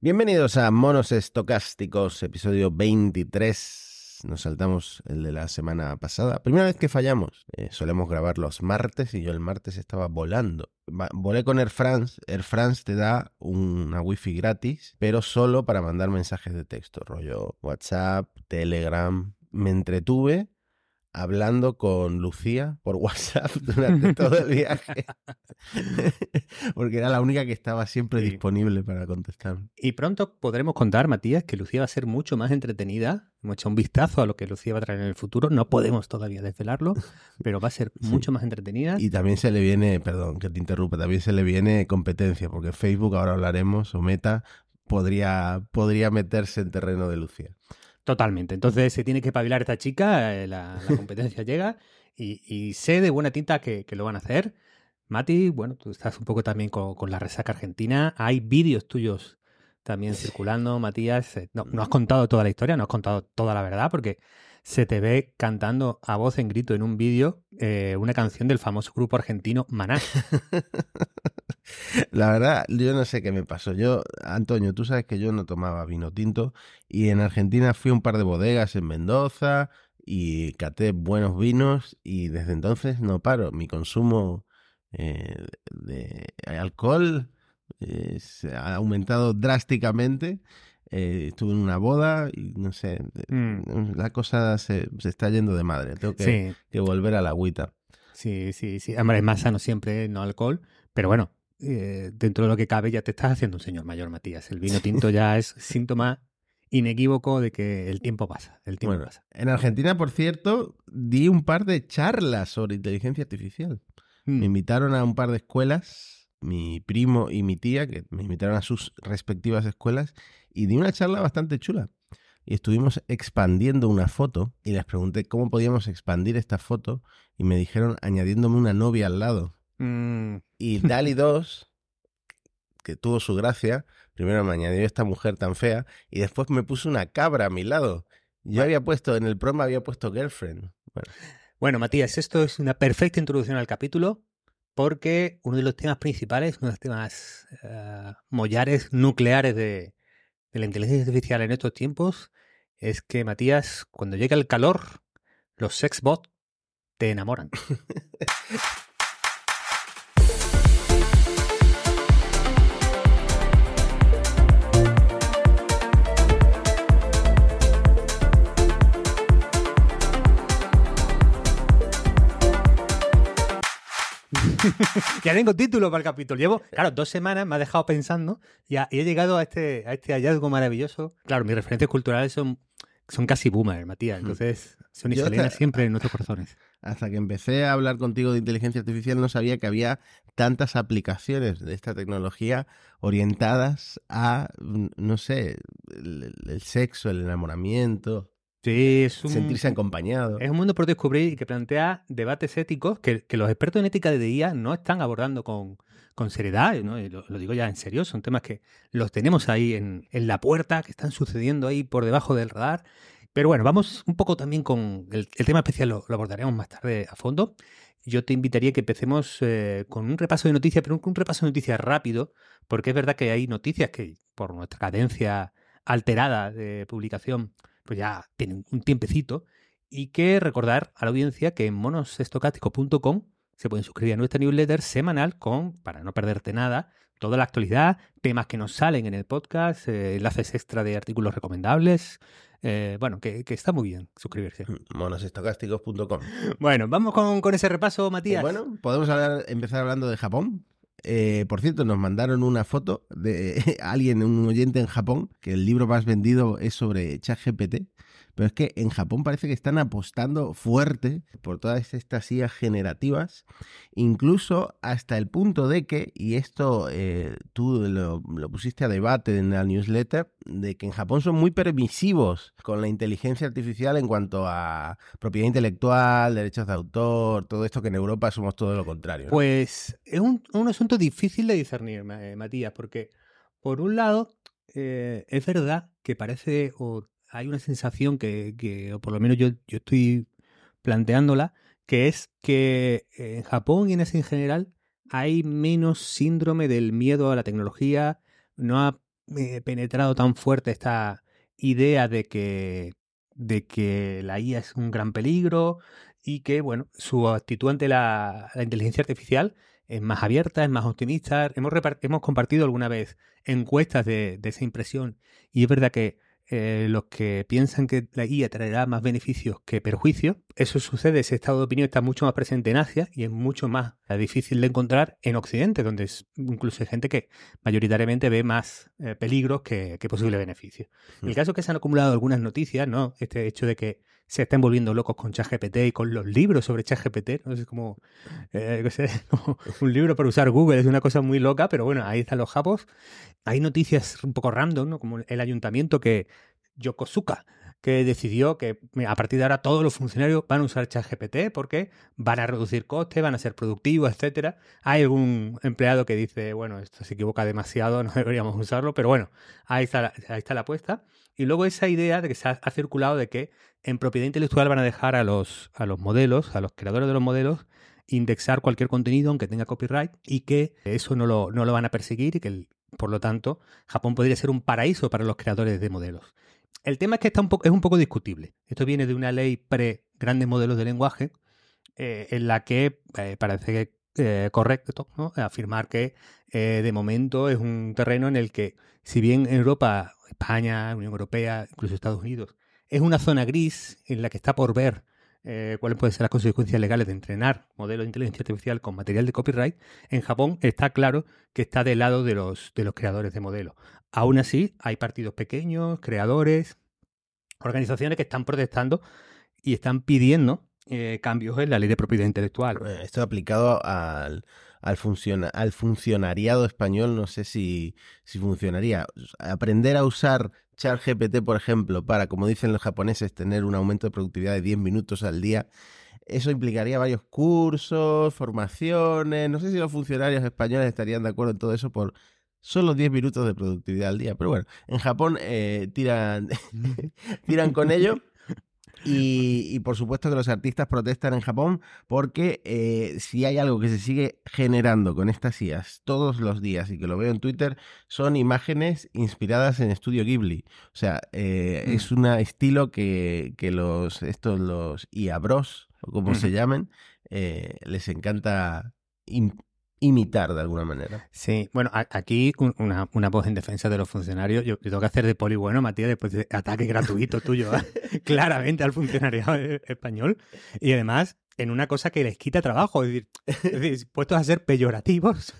Bienvenidos a Monos Estocásticos, episodio 23. Nos saltamos el de la semana pasada. Primera vez que fallamos. Eh, solemos grabar los martes y yo el martes estaba volando. Volé con Air France. Air France te da una wifi gratis, pero solo para mandar mensajes de texto, rollo WhatsApp, Telegram. Me entretuve hablando con Lucía por WhatsApp durante todo el viaje. Porque era la única que estaba siempre Sí. disponible para contestar. Y pronto podremos contar, Matías, que Lucía va a ser mucho más entretenida. Hemos hecho un vistazo a lo que Lucía va a traer en el futuro. No podemos todavía desvelarlo, pero va a ser Sí. mucho más entretenida. Y también se le viene, perdón que te interrumpa, también se le viene competencia, porque Facebook, ahora hablaremos, o Meta, podría, podría meterse en terreno de Lucía. Totalmente. Entonces se tiene que pabilar esta chica, eh, la, la competencia llega y, y sé de buena tinta que, que lo van a hacer. Mati, bueno, tú estás un poco también con, con la resaca argentina. Hay vídeos tuyos también circulando, Matías. Eh, No, no has contado toda la historia, no has contado toda la verdad, porque se te ve cantando a voz en grito en un vídeo eh, una canción del famoso grupo argentino Maná. La verdad, yo no sé qué me pasó. Yo, Antonio, tú sabes que yo no tomaba vino tinto y en Argentina fui a un par de bodegas en Mendoza y caté buenos vinos y desde entonces no paro. Mi consumo eh, de alcohol eh, se ha aumentado drásticamente. Eh, estuve en una boda y no sé, Mm. la cosa se, se está yendo de madre. Tengo que, Sí, que volver a la agüita. sí, sí, sí. Hombre, es más sano siempre, no alcohol. Pero bueno, eh, dentro de lo que cabe ya te estás haciendo un señor mayor, Matías. El vino tinto ya es síntoma inequívoco de que el tiempo pasa. El tiempo Bueno, pasa. en Argentina, por cierto, di un par de charlas sobre inteligencia artificial. Mm. Me invitaron a un par de escuelas, mi primo y mi tía, que me invitaron a sus respectivas escuelas, y di una charla bastante chula. Y estuvimos expandiendo una foto y les pregunté cómo podíamos expandir esta foto y me dijeron añadiéndome una novia al lado. Mm, Y Dali 2, que tuvo su gracia, primero me añadió esta mujer tan fea y después me puso una cabra a mi lado. Yo había puesto, en el promo había puesto girlfriend. Bueno, Bueno, Matías, esto es una perfecta introducción al capítulo porque uno de los temas principales, uno de los temas eh, mollares nucleares de, de la inteligencia artificial en estos tiempos es que, Matías, cuando llega el calor, los sexbots te enamoran. ya tengo título para el capítulo. Llevo, claro, dos semanas me ha dejado pensando y, ha- y he llegado a este, a este hallazgo maravilloso. Claro, mis referentes culturales son, son casi boomer, Matías. Entonces, son te- siempre en nuestros corazones. hasta que empecé a hablar contigo de inteligencia artificial no sabía que había tantas aplicaciones de esta tecnología orientadas a, mm, no sé, el, el sexo, el enamoramiento, Sí, es un, sentirse acompañado. es un mundo por descubrir y que plantea debates éticos que, que los expertos en ética de IA no están abordando con, con seriedad. ¿no? Lo, lo digo ya en serio, son temas que los tenemos ahí en, en la puerta, que están sucediendo ahí por debajo del radar. Pero bueno, vamos un poco también con el, el tema especial, lo, lo abordaremos más tarde a fondo. Yo te invitaría que empecemos eh, con un repaso de noticias, pero un, un repaso de noticias rápido, porque es verdad que hay noticias que por nuestra cadencia alterada de publicación, pues ya tienen un tiempecito, y que recordar a la audiencia que en monosestocástico.com se pueden suscribir a nuestra newsletter semanal con, para no perderte nada, toda la actualidad, temas que nos salen en el podcast, eh, enlaces extra de artículos recomendables. eh, bueno, que, que está muy bien suscribirse. Monosestocásticos.com. Bueno, vamos con, con ese repaso, Matías. Bueno, podemos hablar, empezar hablando de Japón. Eh, por cierto, nos mandaron una foto de alguien, un oyente en Japón, que el libro más vendido es sobre ChatGPT. Pero es que en Japón parece que están apostando fuerte por todas estas IAs generativas, incluso hasta el punto de que, y esto eh, tú lo, pusiste a debate en la newsletter, de que en Japón son muy permisivos con la inteligencia artificial en cuanto a propiedad intelectual, derechos de autor, todo esto que en Europa somos todo lo contrario. Pues es un, un asunto difícil de discernir, eh, Matías, porque por un lado eh, es verdad que parece hay una sensación que, que, o por lo menos yo, yo estoy planteándola, que es que en Japón y en ese en general hay menos síndrome del miedo a la tecnología, no ha eh, penetrado tan fuerte esta idea de que, de que la IA es un gran peligro y que, bueno, su actitud ante la, inteligencia artificial es más abierta, es más optimista. Hemos, hemos compartido alguna vez encuestas de, de esa impresión y es verdad que eh, los que piensan que la IA traerá más beneficios que perjuicios. Eso sucede, ese estado de opinión está mucho más presente en Asia y es mucho más difícil de encontrar en Occidente, donde incluso hay gente que mayoritariamente ve más eh, peligros que, que posibles beneficios. El mm. caso es que se han acumulado algunas noticias, ¿no? Este hecho de que se están volviendo locos con ChatGPT y con los libros sobre ChatGPT. No sé, como, eh, un libro para usar Google, es una cosa muy loca, pero bueno, ahí están los japos. Hay noticias un poco random. Como el ayuntamiento que, Yokosuka, que decidió que a partir de ahora todos los funcionarios van a usar ChatGPT porque van a reducir costes, van a ser productivos, etcétera. Hay algún empleado que dice, bueno, esto se equivoca demasiado, no deberíamos usarlo, pero bueno, ahí está la, ahí está la apuesta. Y luego esa idea de que se ha, circulado de que en propiedad intelectual van a dejar a los, a los modelos, a los creadores de los modelos, indexar cualquier contenido aunque tenga copyright y que eso no lo, no lo van a perseguir y que, por lo tanto, Japón podría ser un paraíso para los creadores de modelos. El tema es que está un es un poco discutible. Esto viene de una ley pre-grandes modelos de lenguaje eh, en la que eh, parece eh, correcto afirmar que de momento es un terreno en el que, si bien en Europa España, Unión Europea, incluso Estados Unidos. Es una zona gris en la que está por ver eh, cuáles pueden ser las consecuencias legales de entrenar modelos de inteligencia artificial con material de copyright. En Japón está claro que está del lado de los, de los creadores de modelos. Aún así, hay partidos pequeños, creadores, organizaciones que están protestando y están pidiendo eh, cambios en la ley de propiedad intelectual. Esto aplicado al, al, al funcionariado español, no sé si, si funcionaría. Aprender a usar ChatGPT, por ejemplo, para, como dicen los japoneses, tener un aumento de productividad de 10 minutos al día, eso implicaría varios cursos, formaciones. No sé si los funcionarios españoles estarían de acuerdo en todo eso por solo 10 minutos de productividad al día. Pero bueno, en Japón eh, tiran, tiran con ello. Y, por supuesto que los artistas protestan en Japón porque eh, si hay algo que se sigue generando con estas IAS todos los días y que lo veo en Twitter, son imágenes inspiradas en Estudio Ghibli. O sea, eh, mm. es un estilo que, que, los, estos, los IA Bros, o como se llamen, eh, les encanta imitar de alguna manera. Sí, bueno, aquí una, una voz en defensa de los funcionarios. Yo, tengo que hacer de poli bueno, Matías, después de ataque gratuito tuyo, ¿eh? claramente al funcionariado e, español. Y además, en una cosa que les quita trabajo, es decir, puestos a ser peyorativos.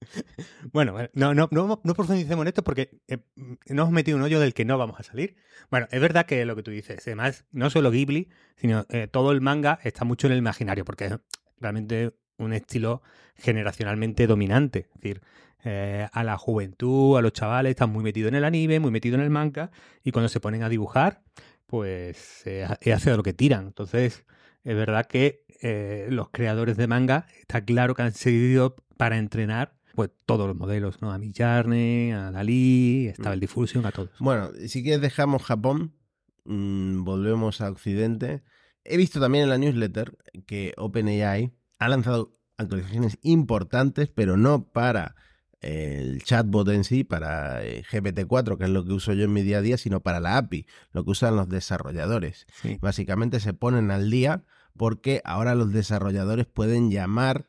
Bueno, no, no, no, no, profundicemos en esto porque eh, nos hemos metido un hoyo del que no vamos a salir. Bueno, es verdad que lo que tú dices, además, no solo Ghibli, sino eh, todo el manga está mucho en el imaginario, porque realmente un estilo generacionalmente dominante. Es decir, eh, a la juventud, a los chavales, están muy metidos en el anime, muy metidos en el manga, y cuando se ponen a dibujar, pues eh, es hacia lo que tiran. Entonces, es verdad que eh, los creadores de manga está claro que han seguido para entrenar pues todos los modelos, ¿no? A Millarne, a Dalí, estaba el Diffusion, a todos. Bueno, si quieres dejamos Japón, mm, volvemos a Occidente. He visto también en la newsletter que OpenAI ha lanzado actualizaciones importantes, pero no para el chatbot en sí, para eh, GPT-4, que es lo que uso yo en mi día a día, sino para la API, lo que usan los desarrolladores. Básicamente se ponen al día porque ahora los desarrolladores pueden llamar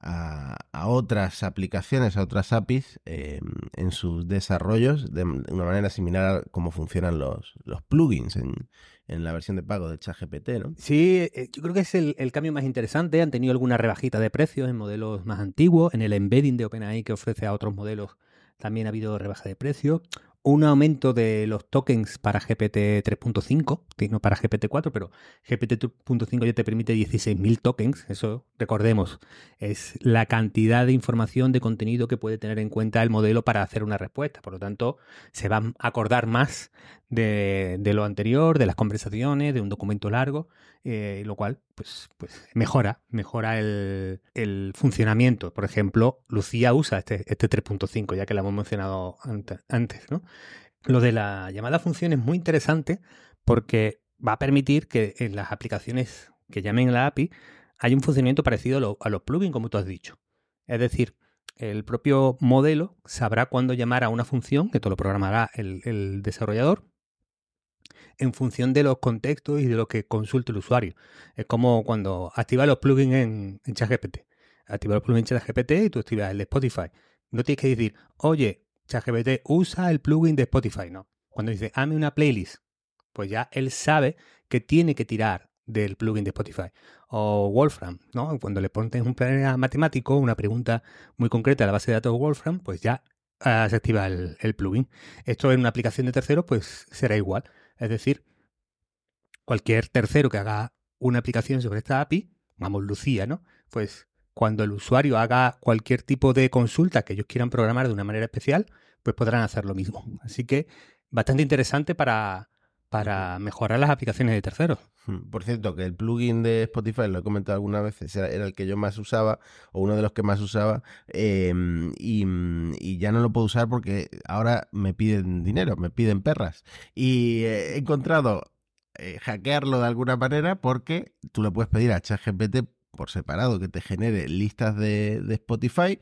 a, otras aplicaciones, a otras APIs em, en sus desarrollos de, una manera similar a cómo funcionan los, los plugins en, en la versión de pago de ChatGPT, ¿no? Sí, eh, yo creo que es el, el, cambio más interesante. Han tenido alguna rebajita de precios en modelos más antiguos. En el embedding de OpenAI que ofrece a otros modelos también ha habido rebaja de precio un aumento de los tokens para GPT 3.5, no para GPT 4, pero GPT 3.5 ya te permite 16.000 tokens. Eso, recordemos, es la cantidad de información, de contenido que puede tener en cuenta el modelo para hacer una respuesta. Por lo tanto, se va a acordar más de, lo anterior, de las conversaciones, de un documento largo, eh, lo cual pues, pues mejora, mejora el, funcionamiento. Por ejemplo, Lucía usa este, este 3.5, ya que la hemos mencionado antes, ¿no? Lo de la llamada función es muy interesante porque va a permitir que en las aplicaciones que llamen la API haya un funcionamiento parecido a, los plugins, como tú has dicho. Es decir, el propio modelo sabrá cuándo llamar a una función, que todo lo programará el, el desarrollador, en función de los contextos y de lo que consulte el usuario. Es como cuando activa los plugins en, ChatGPT. Activa los plugins en ChatGPT y tú activas el de Spotify. No tienes que decir, oye, ChatGPT usa el plugin de Spotify. No. Cuando dice, hazme una playlist, pues ya él sabe que tiene que tirar del plugin de Spotify. O Wolfram, ¿no? Cuando le pones un problema matemático, una pregunta muy concreta a la base de datos Wolfram, pues ya ah, se activa el, el plugin. Esto en una aplicación de terceros, pues será igual. Es decir, cualquier tercero que haga una aplicación sobre esta API, vamos, Lucía, ¿no? Pues cuando el usuario haga cualquier tipo de consulta que ellos quieran programar de una manera especial, pues podrán hacer lo mismo. Así que bastante interesante para, para mejorar las aplicaciones de terceros. Hmm, por cierto, que el plugin de Spotify, lo he comentado algunas veces, era el que yo más usaba, o uno de los que más usaba, eh, y, y, ya no lo puedo usar porque ahora me piden dinero, me piden perras. Y he encontrado eh, hackearlo de alguna manera porque tú le puedes pedir a ChatGPT por separado que te genere listas de, de Spotify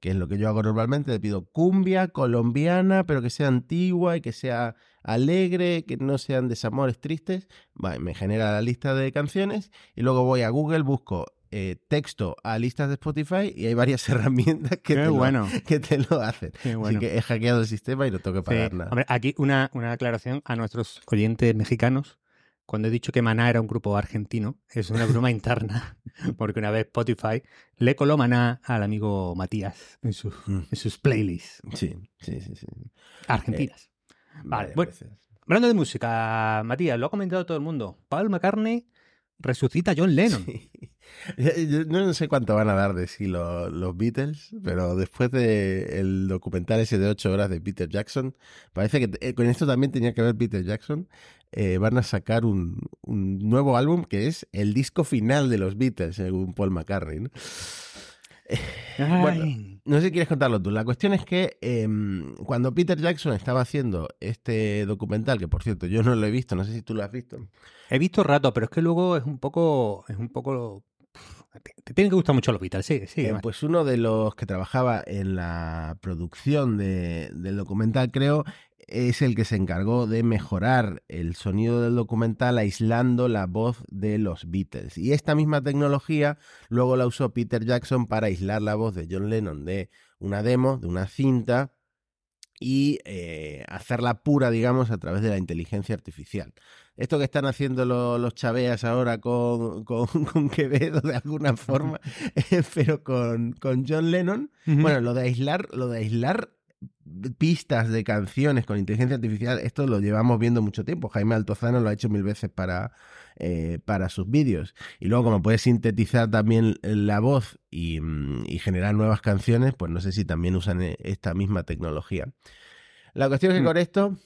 que es lo que yo hago normalmente, le pido cumbia colombiana, pero que sea antigua y que sea alegre, que no sean desamores tristes. Vale, me genera la lista de canciones y luego voy a Google, busco eh, texto a listas de Spotify y hay varias herramientas que, te, bueno. lo, que te lo hacen. bueno. Así que he hackeado el sistema y no tengo que pagar Sí. nada. Hombre, aquí una, una aclaración a nuestros oyentes mexicanos. Cuando he dicho que Maná era un grupo argentino, es una broma interna, porque una vez Spotify le coló Maná al amigo Matías en, sus- Mm. en sus playlists Sí, sí, sí. sí. argentinas. Vale, bueno. Hablando de música, Matías, lo ha comentado todo el mundo. Paul McCartney resucita a John Lennon. Sí. Yo no sé cuánto van a dar de sí los, los Beatles, pero después del documental ese de ocho horas de Peter Jackson, parece que eh, con esto también tenía que ver Peter Jackson. eh, van a sacar un, un nuevo álbum que es el disco final de los Beatles, según Paul McCartney. ¿no? Bueno. No sé si quieres contarlo tú. La cuestión es que eh, cuando Peter Jackson estaba haciendo este documental, que por cierto yo no lo he visto, no sé si tú lo has visto. He visto rato, pero es que luego es un poco. Es un poco. Te, te tienen que gustar mucho los Beatles, sí, sí. Eh, pues uno de los que trabajaba en la producción de- del documental, creo, es el que se encargó de mejorar el sonido del documental aislando la voz de los Beatles. Y esta misma tecnología luego la usó Peter Jackson para aislar la voz de John Lennon de una demo, de una cinta, y eh, hacerla pura, digamos, a través de la inteligencia artificial. Esto que están haciendo lo- los chaveas ahora con, con, con Quevedo de alguna forma, pero con, con John Lennon, bueno, lo de aislar, lo de aislar pistas de canciones con inteligencia artificial, esto lo llevamos viendo mucho tiempo. Jaime Altozano lo ha hecho mil veces para, eh, para sus vídeos. Y luego, como puedes sintetizar también la voz y, mm, y generar nuevas canciones, pues no sé si también usan eh, esta misma tecnología. La cuestión es que Mm. con esto,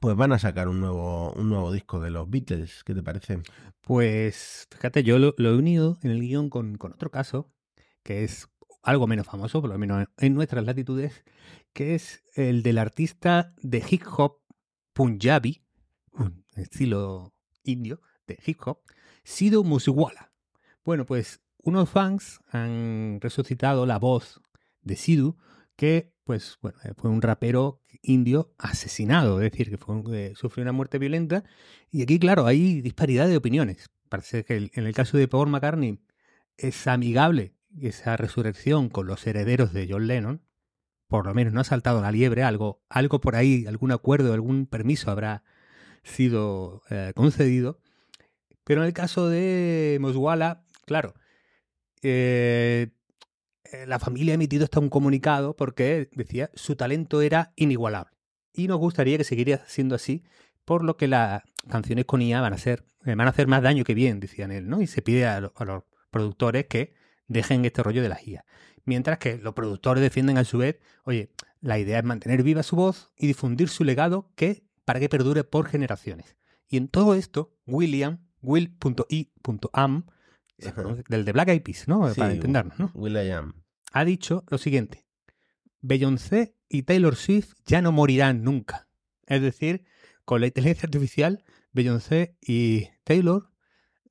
pues van a sacar un nuevo, un nuevo disco de los Beatles. ¿Qué te parece? Pues fíjate, yo lo, lo he unido en el guion con, con otro caso, que es algo menos famoso, por lo menos en nuestras latitudes, que es el del artista de hip hop Punjabi, un estilo indio de hip hop, Sidhu Musiwala. Bueno, pues unos fans han resucitado la voz de Sidhu, que pues bueno, eh, fue un rapero indio asesinado, es decir, que eh, sufrió una muerte violenta. Y aquí, claro, hay disparidad de opiniones. Parece que en el caso de Paul McCartney es amigable esa resurrección con los herederos de John Lennon. Por lo menos no ha saltado la liebre, algo, algo por ahí, algún acuerdo, algún permiso habrá sido eh, concedido. Pero en el caso de Moswala, claro, eh, eh, la familia ha emitido hasta un comunicado porque decía su talento era inigualable. Y nos gustaría que siguiera siendo así, por lo que las canciones con IA van a, ser, eh, van a hacer más daño que bien, decían él, ¿no? Y se pide a los productores que dejen este rollo de las IA. Mientras que los productores defienden a su vez, oye, la idea es mantener viva su voz y difundir su legado que, para que perdure por generaciones. Y en todo esto, William, will.i.am, del de Black Eyed Peas, ¿no? Sí, Para entendernos, ¿no? Will.i.am. ha dicho lo siguiente. Beyoncé y Taylor Swift ya no morirán nunca. Es decir, con la inteligencia artificial, Beyoncé y Taylor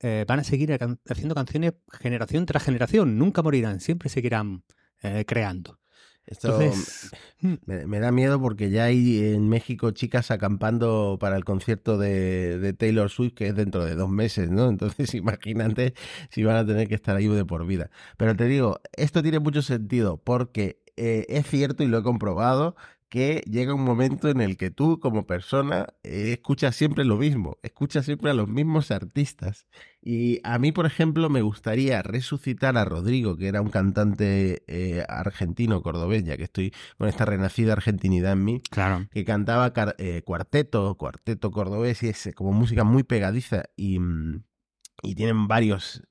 eh, van a seguir can- haciendo canciones generación tras generación. Nunca morirán, siempre seguirán eh, creando. Esto hmm. me, da miedo porque ya hay en México chicas acampando para el concierto de, de, Taylor Swift que es dentro de dos meses, ¿no? Entonces imagínate si van a tener que estar ahí de por vida. Pero te digo, esto tiene mucho sentido porque eh, es cierto y lo he comprobado que llega un momento en el que tú como persona eh, escuchas siempre lo mismo, escuchas siempre a los mismos artistas. Y a mí, por ejemplo, me gustaría resucitar a Rodrigo, que era un cantante eh, argentino, cordobés, ya que estoy con esta renacida argentinidad en mí, claro. que cantaba eh, cuarteto, cuarteto cordobés, y es como música muy pegadiza y, mm, y tienen varios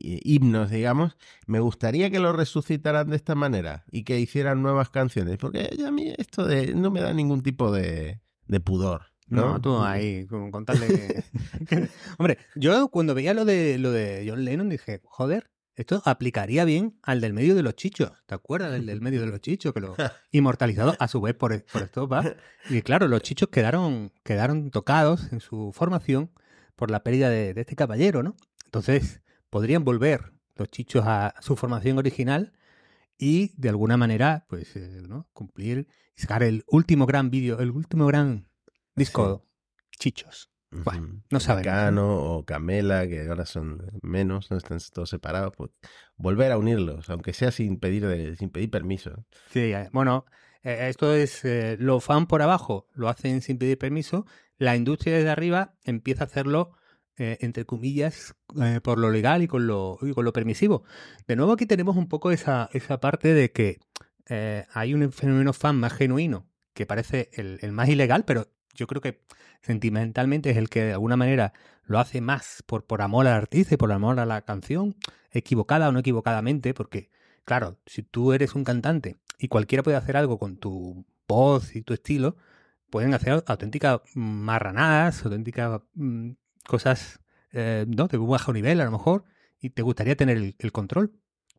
himnos, digamos, me gustaría que lo resucitaran de esta manera y que hicieran nuevas canciones, porque a mí esto de no me da ningún tipo de, de pudor. ¿No? no, tú ahí, con, Hombre, yo cuando veía lo de, lo de John Lennon dije, joder, esto aplicaría bien al del medio de los chichos. ¿Te acuerdas del del medio de los chichos? Que lo inmortalizado a su vez por, por esto va. Y claro, los chichos quedaron, quedaron tocados en su formación por la pérdida de, de este caballero, ¿no? Entonces, podrían volver los chichos a su formación original y de alguna manera pues eh, ¿no? cumplir y sacar el último gran vídeo, el último gran disco chichos. Bueno, no sabemos. Cano o Camela, que ahora son menos, no están todos separados, pues volver a unirlos, aunque sea sin pedir sin pedir permiso. Sí, eh, bueno, eh, esto es lo fan por abajo, lo hacen sin pedir permiso, la industria desde arriba empieza a hacerlo eh, entre comillas, eh, por lo legal y con lo, con lo permisivo. De nuevo aquí tenemos un poco esa, esa parte de que eh, hay un fenómeno fan más genuino, que parece el, el, más ilegal, pero yo creo que sentimentalmente es el que de alguna manera lo hace más por, por amor al artista y por amor a la canción, equivocada o no equivocadamente, porque, claro, si tú eres un cantante y cualquiera puede hacer algo con tu voz y tu estilo, pueden hacer auténticas marranadas, auténticas mm, cosas eh, ¿no? de bajo nivel a lo mejor y te gustaría tener el, control.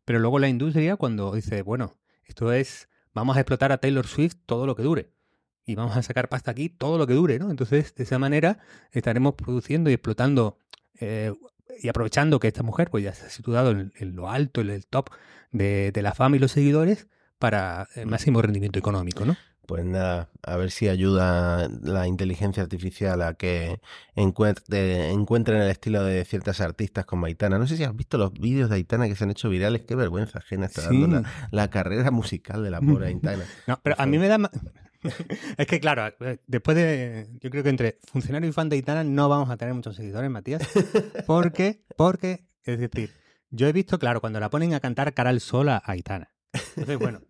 Pero luego la industria cuando dice, bueno, esto es, vamos a explotar a Taylor Swift todo lo que dure. Y vamos a sacar pasta aquí todo lo que dure, ¿no? Entonces, de esa manera estaremos produciendo y explotando eh, y aprovechando que esta mujer pues ya se ha situado en, lo alto, en el top de, de la fama y los seguidores para el máximo rendimiento económico, ¿no? Pues nada, a ver si ayuda la inteligencia artificial a que encuentre, encuentren el estilo de ciertas artistas como Aitana. No sé si has visto los vídeos de Aitana que se han hecho virales. Qué vergüenza ajena está dando la, carrera musical de la pobre Aitana. No, pero a mí me da... es que claro, eh, después de... Yo creo que entre funcionario y fan de Aitana no vamos a tener muchos seguidores, Matías. Porque, porque, es decir, yo he visto, claro, cuando la ponen a cantar cara al sol a Aitana. Entonces, bueno,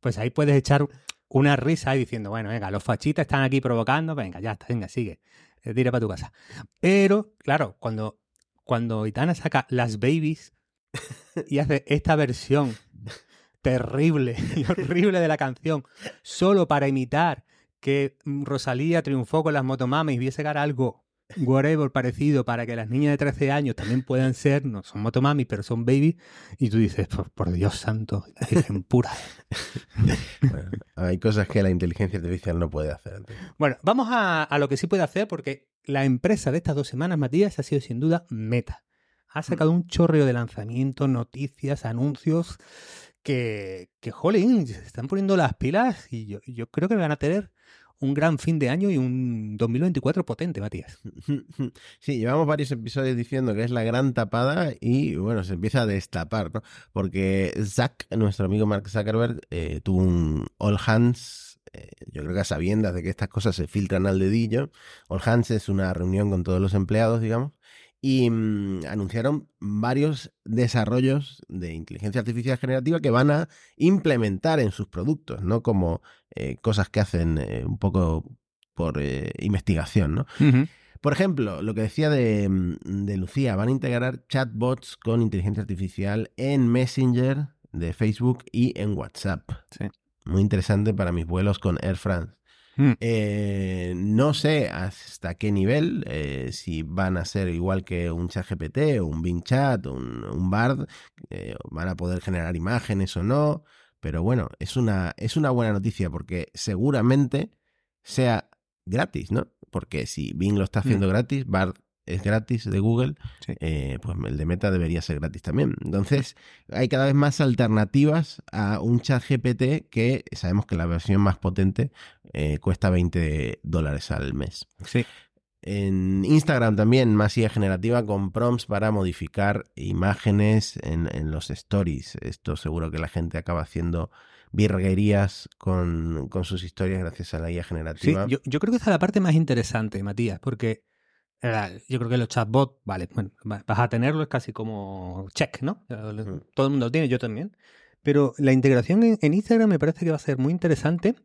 pues ahí puedes echar una risa y diciendo, bueno, venga, los fachitas están aquí provocando, venga, ya está, venga, sigue, eh, tira para tu casa. Pero, claro, cuando, cuando Itana saca Las Babies y hace esta versión terrible y horrible de la canción, solo para imitar que Rosalía triunfó con las motomamas y viese algo whatever parecido para que las niñas de 13 años también puedan ser, no son motomami, pero son baby, y tú dices, por, Dios santo, Virgen pura. hay cosas que la inteligencia artificial no puede hacer. Bueno, vamos a, a, lo que sí puede hacer, porque la empresa de estas dos semanas, Matías, ha sido sin duda Meta. Ha sacado un chorreo de lanzamientos, noticias, anuncios que, que jolín, se están poniendo las pilas y yo, yo creo que van a tener un gran fin de año y un 2024 potente, Matías. Sí, llevamos varios episodios diciendo que es la gran tapada y bueno, se empieza a destapar, ¿no? Porque Zack, nuestro amigo Mark Zuckerberg, eh, tuvo un All Hands, eh, yo creo que a sabiendas de que estas cosas se filtran al dedillo. All Hands es una reunión con todos los empleados, digamos, y mm, anunciaron varios desarrollos de inteligencia artificial generativa que van a implementar en sus productos, no como eh, cosas que hacen eh, un poco por eh, investigación, ¿no? Por ejemplo, lo que decía de, mm, de, Lucía, van a integrar chatbots con inteligencia artificial en Messenger de Facebook y en WhatsApp. Sí. Muy interesante para mis vuelos con Air France. Hmm. Eh, no sé hasta qué nivel, eh, si van a ser igual que un chat GPT o un Bing Chat o un, un Bard, eh, van a poder generar imágenes o no, pero bueno, es una, es una buena noticia porque seguramente sea gratis, ¿no? Porque si Bing lo está haciendo hmm. gratis, Bard es gratis de Google, Sí. eh, pues el de Meta debería ser gratis también. Entonces, hay cada vez más alternativas a un chat GPT que sabemos que la versión más potente eh, cuesta 20 dólares al mes. Sí. En Instagram también, más IA generativa con prompts para modificar imágenes en, en los stories. Esto seguro que la gente acaba haciendo virguerías con, con sus historias gracias a la IA Sí, generativa. yo, yo creo que esa es la parte más interesante, Matías, porque yo creo que los chatbots, vale, bueno, va- vas a tenerlo, es casi como check, ¿no? Ujú. Todo el mundo lo tiene, yo también. Pero la integración en, en Instagram me parece que va a ser muy interesante,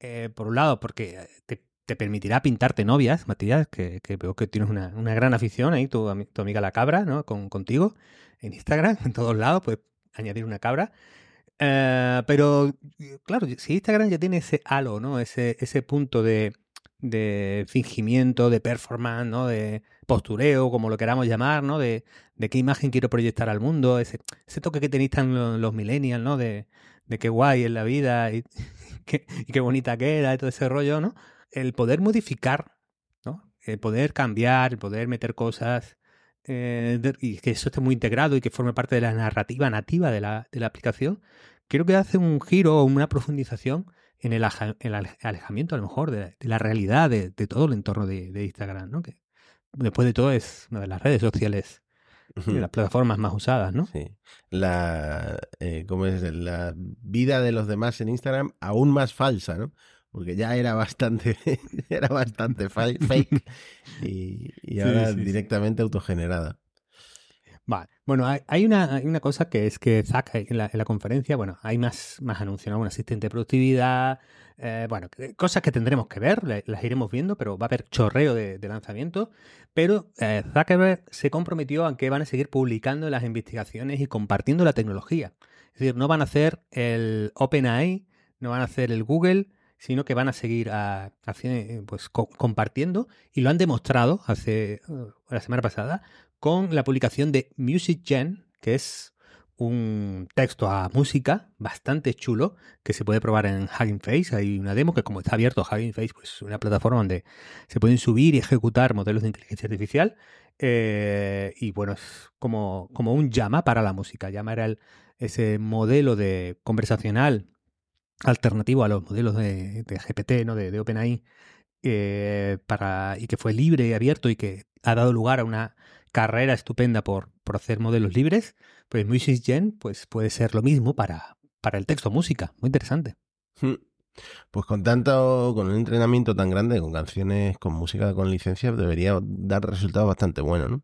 eh, por un lado, porque te, te permitirá pintarte novias, Matías, que, que veo que tienes una, una gran afición ahí, tu, tu amiga la cabra, ¿no? Con, contigo, en Instagram, en todos lados, puedes añadir una cabra. Eh, pero, claro, si Instagram ya tiene ese halo, ¿no? Ese, ese punto de, de fingimiento, de performance, ¿no? De postureo, como lo queramos llamar, ¿no? De, qué imagen quiero proyectar al mundo, ese, toque que tenéis tan los, los millennials, ¿no? De, qué guay es la vida y, qué, bonita queda y todo ese rollo, ¿no? El poder modificar, ¿no? El poder cambiar, el poder meter cosas eh, y que eso esté muy integrado y que forme parte de la narrativa nativa de la, de la aplicación, creo que hace un giro o una profundización en el, aja- el ale- alejamiento, a lo mejor, de, la- de la realidad de, de todo el entorno de, de Instagram, ¿no? Que después de todo es una de las redes sociales, de las plataformas más usadas, ¿no? Sí. La, eh, ¿cómo es? La vida de los demás en Instagram aún más falsa, ¿no? Porque ya era bastante, era bastante fa- fake y, ahora sí, sí. directamente autogenerada. Vale. Bueno, hay, una, hay una cosa que es que Zach en la, en la conferencia, bueno, hay más, más anuncios, ¿no? Un asistente de productividad, eh, bueno, cosas que tendremos que ver, las iremos viendo, pero va a haber chorreo de, de lanzamiento. Pero eh, Zuckerberg se comprometió a que van a seguir publicando las investigaciones y compartiendo la tecnología. Es decir, no van a hacer el OpenAI, no van a hacer el Google, sino que van a seguir a- haci- pues, co- compartiendo y lo han demostrado hace eh, la semana pasada con la publicación de Music Gen, que es un texto a música bastante chulo que se puede probar en Hugging Face. Hay una demo que como está abierto Hugging Face, pues es una plataforma donde se pueden subir y ejecutar modelos de inteligencia artificial. eh, y bueno, es como, como un llama para la música. Llama era el- ese modelo de conversacional alternativo a los modelos de, GPT, ¿no? de, de OpenAI, eh, para, y que fue libre y abierto y que ha dado lugar a una carrera estupenda por, por hacer modelos libres, pues Music Gen pues puede ser lo mismo para, para el texto música. Muy interesante. Hmm. Pues con tanto, con un entrenamiento tan grande, con canciones, con música con licencia, debería dar resultados bastante buenos, ¿no?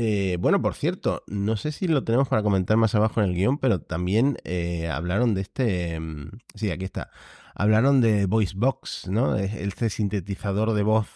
Eh, bueno, por cierto, no sé si lo tenemos para comentar más abajo en el guion, pero también eh, hablaron de este. mm, Sí, aquí está. Hablaron de VoiceBox, ¿no? Este sintetizador de voz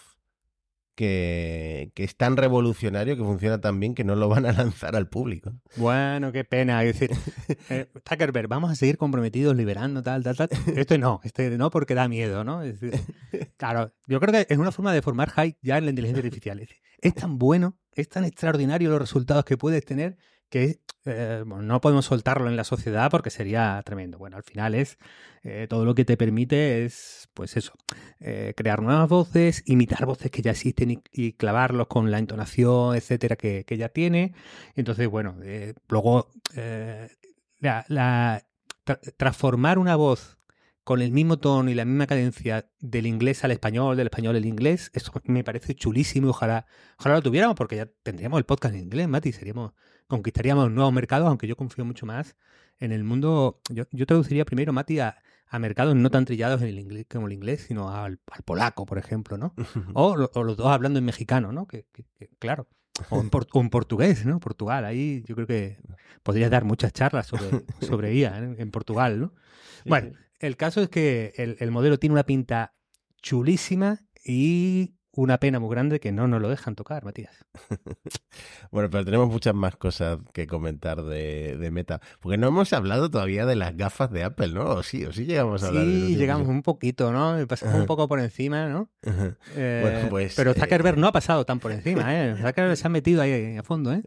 que, que es tan revolucionario que funciona tan bien que no lo van a lanzar al público. Bueno, qué pena. Es decir, eh, Zuckerberg, vamos a seguir comprometidos liberando tal, tal, tal. Este no, este no porque da miedo, ¿no? Es decir, claro, yo creo que es una forma de formar hype ya en la inteligencia artificial. Es, decir, es tan bueno, es tan extraordinario los resultados que puedes tener que eh, no podemos soltarlo en la sociedad porque sería tremendo. Bueno, al final es eh, todo lo que te permite es, pues eso, eh, crear nuevas voces, imitar voces que ya existen y, clavarlos con la entonación, etcétera, que, que ya tiene. Entonces, bueno, luego la, la- tra- transformar una voz con el mismo tono y la misma cadencia del inglés al español, del español al inglés, eso me parece chulísimo ojalá, ojalá lo tuviéramos porque ya tendríamos el podcast en inglés, Mati, seríamos, conquistaríamos nuevos mercados, aunque yo confío mucho más en el mundo, yo, yo traduciría primero, Mati, a, a mercados no tan trillados en el inglés como el inglés, sino al, al polaco, por ejemplo, ¿no? O, o los dos hablando en mexicano, ¿no? Que, que- que, claro. O en, por- o en portugués, ¿no? Portugal. Ahí yo creo que podrías dar muchas charlas sobre, sobre IA ¿eh? en Portugal, ¿no? Bueno, el caso es que el, el modelo tiene una pinta chulísima y una pena muy grande que no nos lo dejan tocar, Matías. Bueno, pero tenemos muchas más cosas que comentar de, de Meta. Porque no hemos hablado todavía de las gafas de Apple, ¿no? O sí, o sí llegamos a hablar Sí, llegamos un poquito, ¿no? Y Pasamos un poco por encima, ¿no? Eh, Bueno, pues, pero eh, Zuckerberg no ha pasado tan por encima, ¿eh? Zuckerberg se ha metido ahí a fondo, ¿eh?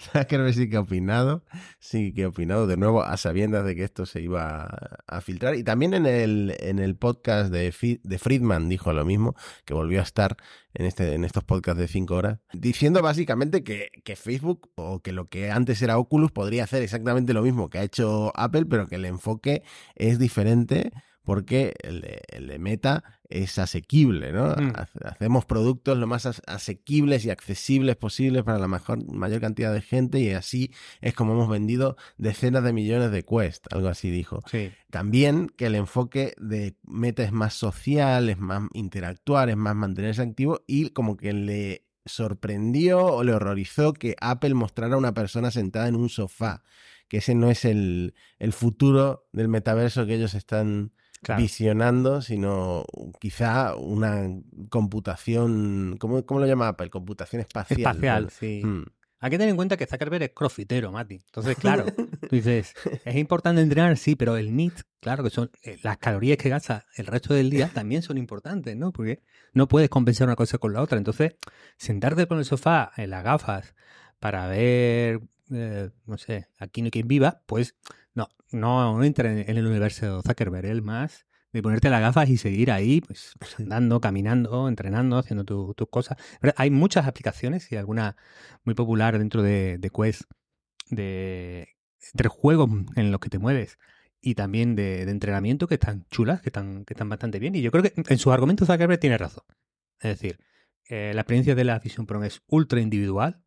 Zuckerberg sí que opinado, sí que opinado de nuevo a sabiendas de que esto se iba a, filtrar. Y también en el, en el podcast de, de Friedman dijo lo mismo, que volvió a estar en, este, en estos podcasts de 5 horas, diciendo básicamente que, que, Facebook o que lo que antes era Oculus podría hacer exactamente lo mismo que ha hecho Apple, pero que el enfoque es diferente porque el de, Meta es asequible, ¿no? Mm. Hacemos productos lo más asequibles y accesibles posibles para la mejor, mayor cantidad de gente y así es como hemos vendido decenas de millones de Quest, algo así dijo. También que el enfoque de Meta es más social, es más interactuar, es más mantenerse activo y como que le sorprendió o le horrorizó que Apple mostrara a una persona sentada en un sofá, que ese no es el, el futuro del metaverso que ellos están visionando, sino quizá una computación, ¿cómo, ¿cómo, lo llama Apple? Computación espacial. Espacial, sí. Hmm. Hay que tener en cuenta que Zuckerberg es crossfitero, Mati. Entonces, claro, tú dices, es importante entrenar, sí, pero el NIT, claro que son eh, las calorías que gasta el resto del día también son importantes, ¿no? Porque no puedes compensar una cosa con la otra. Entonces, sentarte con el sofá en las gafas para ver, eh, no sé, aquí no hay quien viva, pues no, no entra en, el universo de Zuckerberg, él más de ponerte las gafas y seguir ahí, pues, pues andando, caminando, entrenando, haciendo tus cosas. hay muchas aplicaciones y alguna muy popular dentro de, Quest de, de juegos en los que te mueves y también de, entrenamiento que están chulas, que están, que están bastante bien. Y yo creo que en sus argumentos Zuckerberg tiene razón. Es decir, eh, la experiencia de la Vision Pro es ultra individual,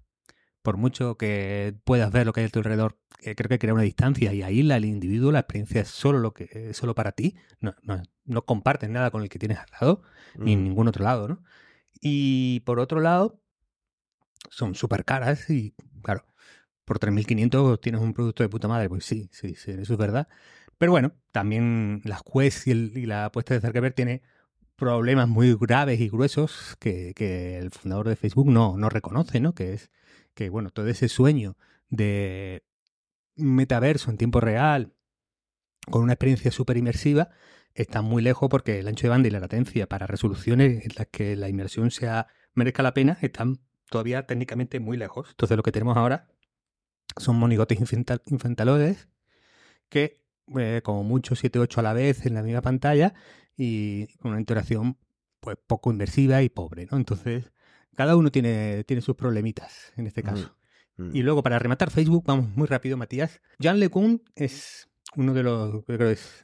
por mucho que puedas ver lo que hay a tu alrededor, eh, creo que crea una distancia y aísla al individuo, la experiencia es solo lo que solo para ti, no, no, no compartes nada con el que tienes al lado, ni en mm. ningún otro lado, ¿no? Y por otro lado, son súper caras y, claro, por 3.500 tienes un producto de puta madre, pues sí, sí, sí, eso es verdad. Pero bueno, también las Quest y, y la apuesta de Zuckerberg tiene problemas muy graves y gruesos que, que el fundador de Facebook no, no reconoce, ¿no? Que es que bueno, todo ese sueño de metaverso en tiempo real, con una experiencia súper inmersiva, está muy lejos porque el ancho de banda y la latencia para resoluciones en las que la inmersión sea merezca la pena están todavía técnicamente muy lejos. Entonces lo que tenemos ahora son monigotes infantaloides que, eh, como mucho 7-8 a la vez en la misma pantalla y con una interacción pues poco inmersiva y pobre, ¿no? Entonces cada uno tiene, tiene sus problemitas en este caso. Y luego, para rematar Facebook, vamos muy rápido, Matías. Jean LeCun es uno de los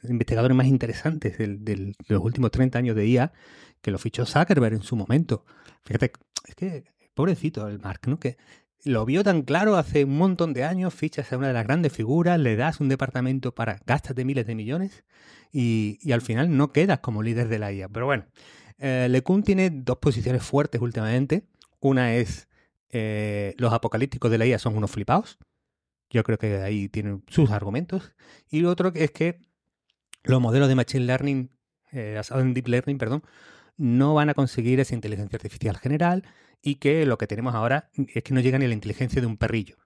investigadores más interesantes de los últimos 30 años de IA, que lo fichó Zuckerberg en su momento. Fíjate, es que, pobrecito el Mark, ¿no? Que lo vio tan claro hace un montón de años, fichas a una de las grandes figuras, le das un departamento para de miles de millones y, y al final no quedas como líder de la IA. Pero bueno, eh, LeCun tiene dos posiciones fuertes últimamente. Una es eh, los apocalípticos de la IA son unos flipados. Yo creo que ahí tienen sus argumentos. Y lo otro es que los modelos de Machine Learning, eh, basados en Deep Learning, perdón, no van a conseguir esa inteligencia artificial general y que lo que tenemos ahora es que no llega ni a la inteligencia de un perrillo.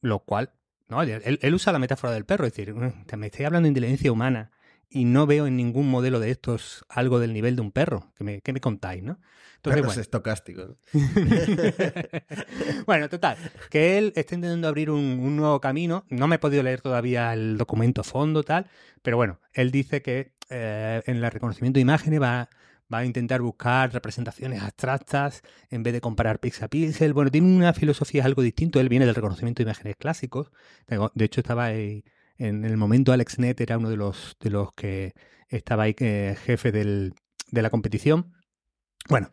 Lo cual, no, él, él usa la metáfora del perro, es decir, mm, me estoy hablando de inteligencia humana y no veo en ningún modelo de estos algo del nivel de un perro. ¿Qué me, me contáis, no? Entonces, bueno. estocásticos. bueno, total, que él está intentando abrir un, nuevo camino. No me he podido leer todavía el documento fondo, tal, pero bueno, él dice que eh, en el reconocimiento de imágenes va, va a intentar buscar representaciones abstractas en vez de comparar pixel a pixel. Bueno, tiene una filosofía algo distinto. Él viene del reconocimiento de imágenes clásicos. De hecho, estaba ahí en el momento AlexNet era uno de los, de los que estaba ahí eh, jefe del, de la competición. Bueno,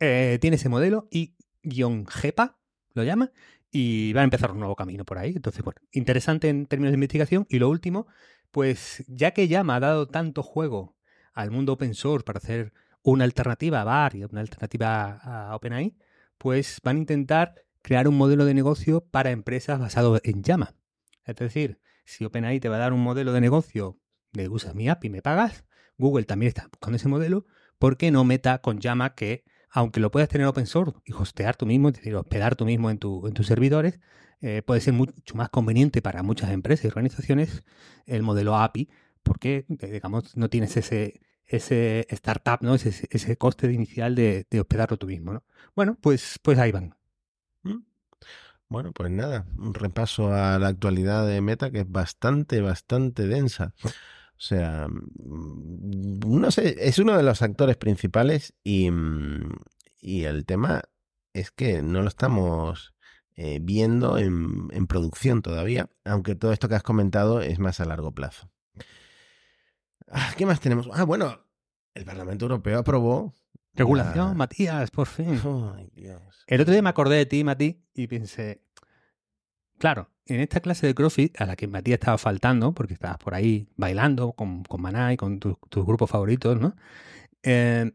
eh, tiene ese modelo y guion GEPA lo llama y va a empezar un nuevo camino por ahí. Entonces, bueno, interesante en términos de investigación. Y lo último, pues ya que Llama ha dado tanto juego al mundo open source para hacer una alternativa a VAR y una alternativa a OpenAI, pues van a intentar crear un modelo de negocio para empresas basado en Llama. Es decir, si OpenAI te va a dar un modelo de negocio de usas mi app y me pagas, Google también está buscando ese modelo, ¿por qué no meta con llama que, aunque lo puedas tener open source y hostear tú mismo, es decir, hospedar tú mismo en, tu, en tus servidores, eh, puede ser mucho más conveniente para muchas empresas y organizaciones el modelo API, porque, eh, digamos, no tienes ese, startup, ¿no? Ese, ese coste inicial de, de, hospedarlo tú mismo, ¿no? Bueno, pues, pues ahí van. Bueno, pues nada, un repaso a la actualidad de Meta que es bastante, bastante densa. O sea, mm, no sé, es uno de los actores principales y, mm, el tema es que no lo estamos eh, viendo en, en producción todavía, aunque todo esto que has comentado es más a largo plazo. Ah, ¿Qué más tenemos? Ah, bueno, el Parlamento Europeo aprobó. Regulación, la- Matías, por fin. Ay, Dios. El otro día me acordé de ti, Mati, y pensé, claro, en esta clase de CrossFit a la que Matías estaba faltando, porque estabas por ahí bailando con, con Maná y con tus- tus grupos favoritos, ¿no? Eh,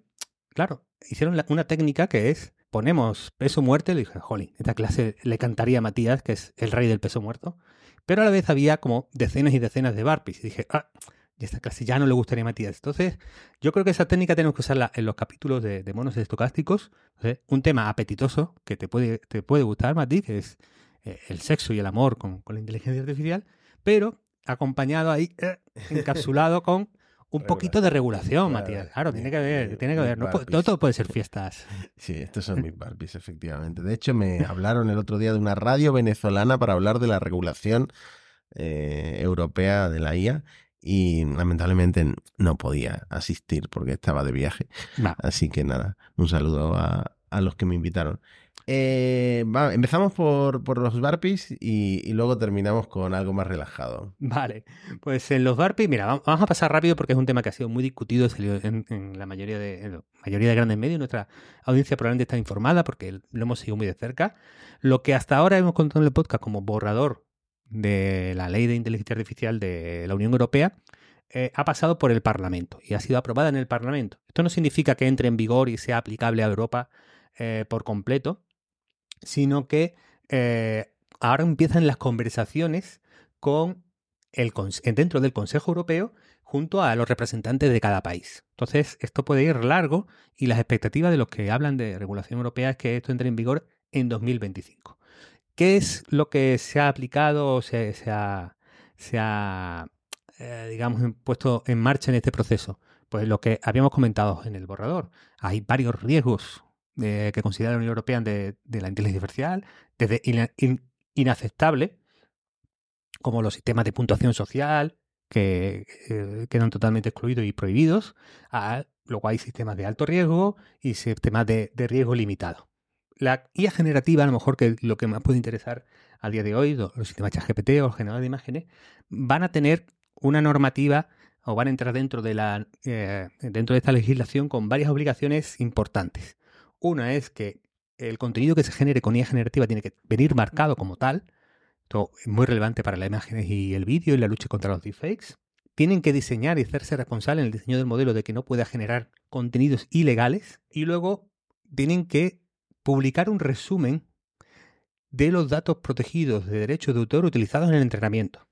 claro, hicieron la- una técnica que es, ponemos peso muerto, y le dije, jolín, esta clase le cantaría a Matías, que es el rey del peso muerto, pero a la vez había como decenas y decenas de burpees, y dije, ah, y esta clase ya no le gustaría a Matías. Entonces, yo creo que esa técnica tenemos que usarla en los capítulos de, de monos estocásticos. ¿eh? Un tema apetitoso que te puede, te puede gustar, Mati, que es eh, el sexo y el amor con, con la inteligencia artificial, pero acompañado ahí, eh, encapsulado con un poquito de regulación, Claro, Matías. Claro, tiene que haber, tiene que haber. No, todo puede ser fiestas. Sí, estos son mis Barbies, efectivamente. De hecho, me hablaron el otro día de una radio venezolana para hablar de la regulación eh, europea de la IA y lamentablemente no podía asistir porque estaba de viaje. Así que nada, un saludo a, a los que me invitaron. Eh, va, empezamos por, por los Barbies y, y luego terminamos con algo más relajado. Vale, pues en los burpees, mira, vamos vamos a pasar rápido porque es un tema que ha sido muy discutido salió en, en la mayoría de, en la mayoría de grandes medios. Nuestra audiencia probablemente está informada porque lo hemos seguido muy de cerca. Lo que hasta ahora hemos contado en el podcast como borrador de la ley de inteligencia artificial de la Unión Europea eh, ha pasado por el Parlamento y ha sido aprobada en el Parlamento. Esto no significa que entre en vigor y sea aplicable a Europa eh, por completo, sino que eh, ahora empiezan las conversaciones con el, dentro del Consejo Europeo junto a los representantes de cada país. Entonces, esto puede ir largo y las expectativas de los que hablan de regulación europea es que esto entre en vigor en 2025. ¿Qué es lo que se ha aplicado o se, ha, se ha, eh, digamos, puesto en marcha en este proceso? Pues lo que habíamos comentado en el borrador. Hay varios riesgos eh, que considera la Unión Europea de, la inteligencia artificial, desde in- inaceptable, como los sistemas de puntuación social, que eh, quedan totalmente excluidos y prohibidos, a, luego hay sistemas de alto riesgo y sistemas de riesgo limitado. La IA generativa, a lo mejor que lo que más puede interesar a día de hoy, lo- los sistemas ChatGPT o los generadores de imágenes, van a tener una normativa o van a entrar dentro de la eh, dentro de esta legislación con varias obligaciones importantes. Una es que el contenido que se genere con IA generativa tiene que venir marcado como tal. Esto es muy relevante para las imágenes y el vídeo y la lucha contra los deepfakes. Tienen que diseñar y hacerse responsable en el diseño del modelo de que no pueda generar contenidos ilegales. Y luego tienen que publicar un resumen de los datos protegidos de derechos de autor utilizados en el entrenamiento.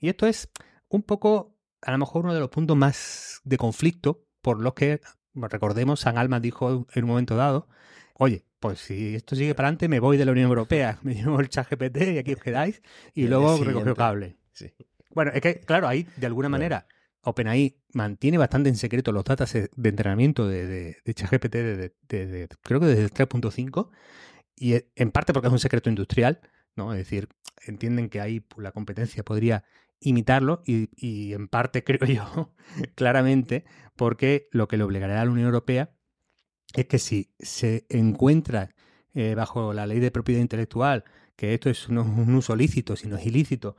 Y esto es un poco, a lo mejor, uno de los puntos más de conflicto por los que, recordemos, San Alman dijo en un momento dado, oye, pues si esto sigue para adelante me voy de la Unión Europea, me llevo el chat GPT y aquí os quedáis, y, luego recogió cable. Sí. Bueno, es que, claro, ahí, de alguna manera, OpenAI mantiene bastante en secreto los datos de entrenamiento de, de, ChatGPT creo que desde el 3.5, y e- en parte porque es un secreto industrial, ¿no? Es decir, entienden que ahí la competencia podría imitarlo y, y en parte creo yo, claramente, porque lo que le obligará a la Unión Europea es que si se encuentra eh, bajo la ley de propiedad intelectual que esto es no un uso lícito, sino es ilícito,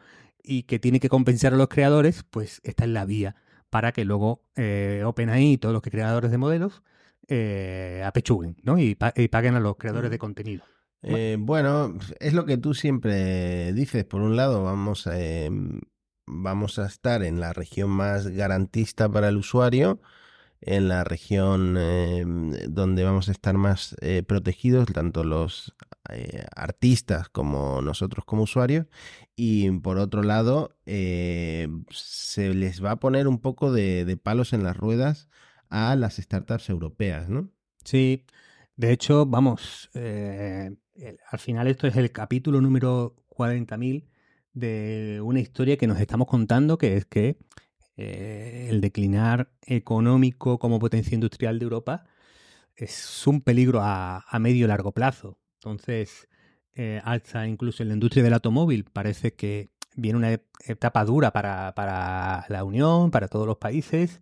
y que tiene que compensar a los creadores, pues esta es la vía para que luego eh, OpenAI y todos los que creadores de modelos eh, apechuguen ¿no? y, pa- y paguen a los creadores de contenido. Eh, bueno, es lo que tú siempre dices. Por un lado, vamos a, eh, vamos a estar en la región más garantista para el usuario, en la región eh, donde vamos a estar más eh, protegidos, tanto los eh, artistas como nosotros como usuarios. Y por otro lado, eh, se les va a poner un poco de, palos en las ruedas a las startups europeas, ¿no? Sí, de hecho, vamos, eh, al final esto es el capítulo número 40.000 de una historia que nos estamos contando, que es que eh, el declinar económico como potencia industrial de Europa es un peligro a, medio y largo plazo. Entonces, eh, incluso en la industria del automóvil. Parece que viene una etapa dura para, para la Unión, para todos los países,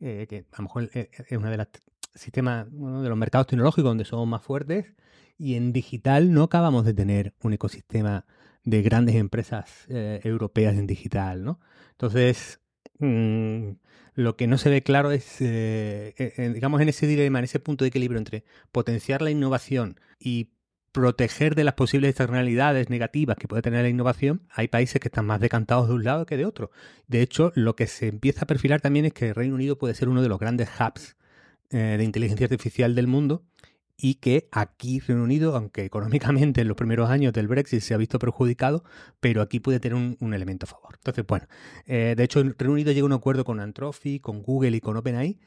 eh, que a lo mejor es uno de los sistemas, uno de los mercados tecnológicos donde somos más fuertes. Y en digital no acabamos de tener un ecosistema de grandes empresas eh, europeas en digital, ¿no? Entonces, mm, lo que no se ve claro es, eh, digamos, en ese dilema, en ese punto de equilibrio entre potenciar la innovación y proteger de las posibles externalidades negativas que puede tener la innovación, hay países que están más decantados de un lado que de otro. De hecho, lo que se empieza a perfilar también es que el Reino Unido puede ser uno de los grandes hubs eh, de inteligencia artificial del mundo y que aquí Reino Unido, aunque económicamente en los primeros años del Brexit se ha visto perjudicado, pero aquí puede tener un, elemento a favor. Entonces, bueno, eh, de hecho, Reino Unido llega a un acuerdo con Anthropic, con Google y con OpenAI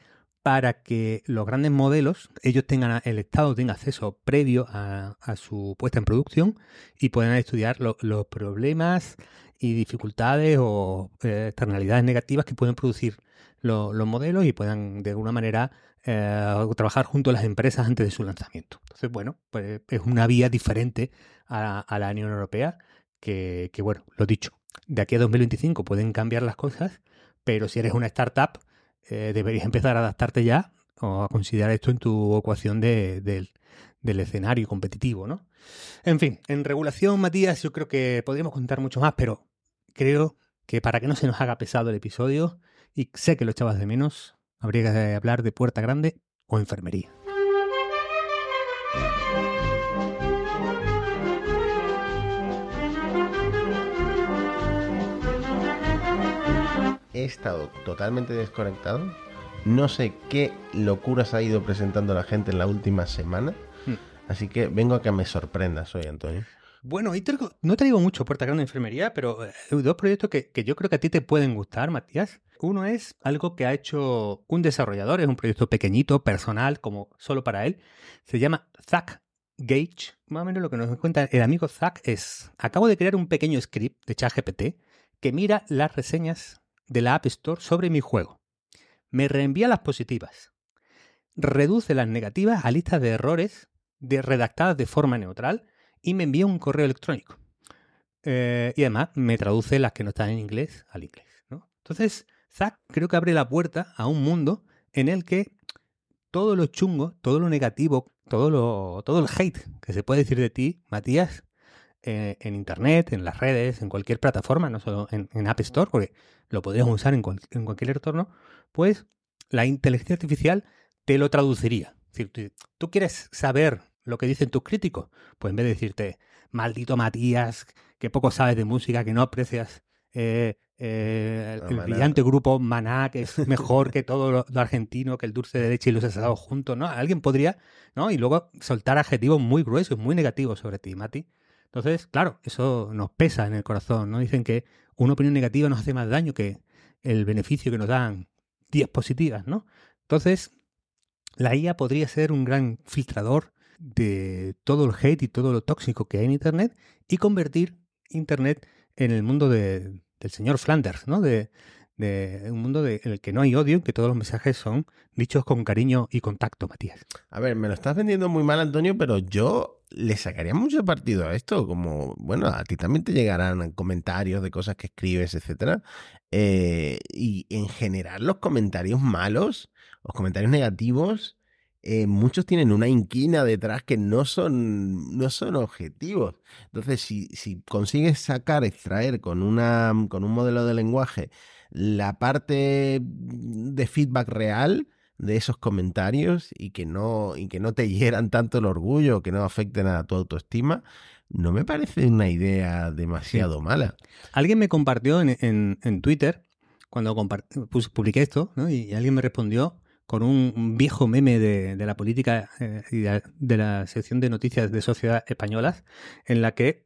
para que los grandes modelos, ellos tengan, el Estado tenga acceso previo a, su puesta en producción y puedan estudiar los problemas y dificultades o eh, externalidades negativas que pueden producir los modelos y puedan de alguna manera eh, trabajar junto a las empresas antes de su lanzamiento. Entonces, bueno, pues es una vía diferente a, la Unión Europea que, bueno, lo dicho, de aquí a 2025 pueden cambiar las cosas, pero si eres una startup, eh, deberías empezar a adaptarte ya o a considerar esto en tu ecuación del escenario competitivo, ¿no? En fin, en regulación, Matías, yo creo que podríamos contar mucho más, pero creo que para que no se nos haga pesado el episodio, y sé que lo echabas de menos, habría que hablar de puerta grande o enfermería. he estado totalmente desconectado. No sé qué locuras ha ido presentando la gente en la última semana. Hmm. Así que vengo a que me sorprendas hoy, Antonio. Bueno, no traigo mucho Puerta Grande Enfermería, pero eh, dos proyectos que, yo creo que a ti te pueden gustar, Matías. Uno es algo que ha hecho un desarrollador, es un proyecto pequeñito, personal, como solo para él. Se llama Zack Gage. Más o menos lo que nos cuenta el amigo Zack es, acabo de crear un pequeño script de ChatGPT que mira las reseñas de la App Store sobre mi juego. Me reenvía las positivas. Reduce las negativas a listas de errores de redactadas de forma neutral y me envía un correo electrónico. Eh, y además me traduce las que no están en inglés al inglés. Entonces, Zack creo que abre la puerta a un mundo en el que todo lo chungo, todo lo negativo, todo, lo, todo el hate que se puede decir de ti, Matías, eh, en Internet, en las redes, en cualquier plataforma, no solo en, App Store, porque lo podrías usar en, cualquier entorno, pues la inteligencia artificial te lo traduciría. Es decir, tú, quieres saber lo que dicen tus críticos, pues en vez de decirte, maldito Matías, que poco sabes de música, que no aprecias eh, eh, el brillante grupo Maná, que es mejor que todo lo, argentino, que el dulce de leche y los asados juntos, ¿no? Alguien podría, ¿no? Y luego soltar adjetivos muy gruesos, muy negativos sobre ti, Mati. Entonces, claro, eso nos pesa en el corazón, ¿no? Dicen que una opinión negativa nos hace más daño que el beneficio que nos dan 10 positivas, ¿no? Entonces, la IA podría ser un gran filtrador de todo el hate y todo lo tóxico que hay en Internet y convertir Internet en el mundo del señor Flanders, ¿no? De, de un mundo en el que no hay odio, que todos los mensajes son dichos con cariño y contacto, Matías. A ver, me lo estás vendiendo muy mal, Antonio, pero yo le sacaría mucho partido a esto. Como, bueno, a ti también te llegarán comentarios de cosas que escribes, etcétera. Eh, y en general, los comentarios malos, los comentarios negativos, eh, muchos tienen una inquina detrás que no son, no son objetivos. Entonces, si, si consigues sacar, extraer con, una, con un modelo de lenguaje la parte de feedback real de esos comentarios y que no, y que no te hieran tanto el orgullo, que no afecten a tu autoestima, no me parece una idea demasiado mala. Alguien me compartió en, en, Twitter, cuando publiqué esto, y alguien me respondió con un, viejo meme de, la política eh, y de, la sección de noticias de sociedad españolas, en la que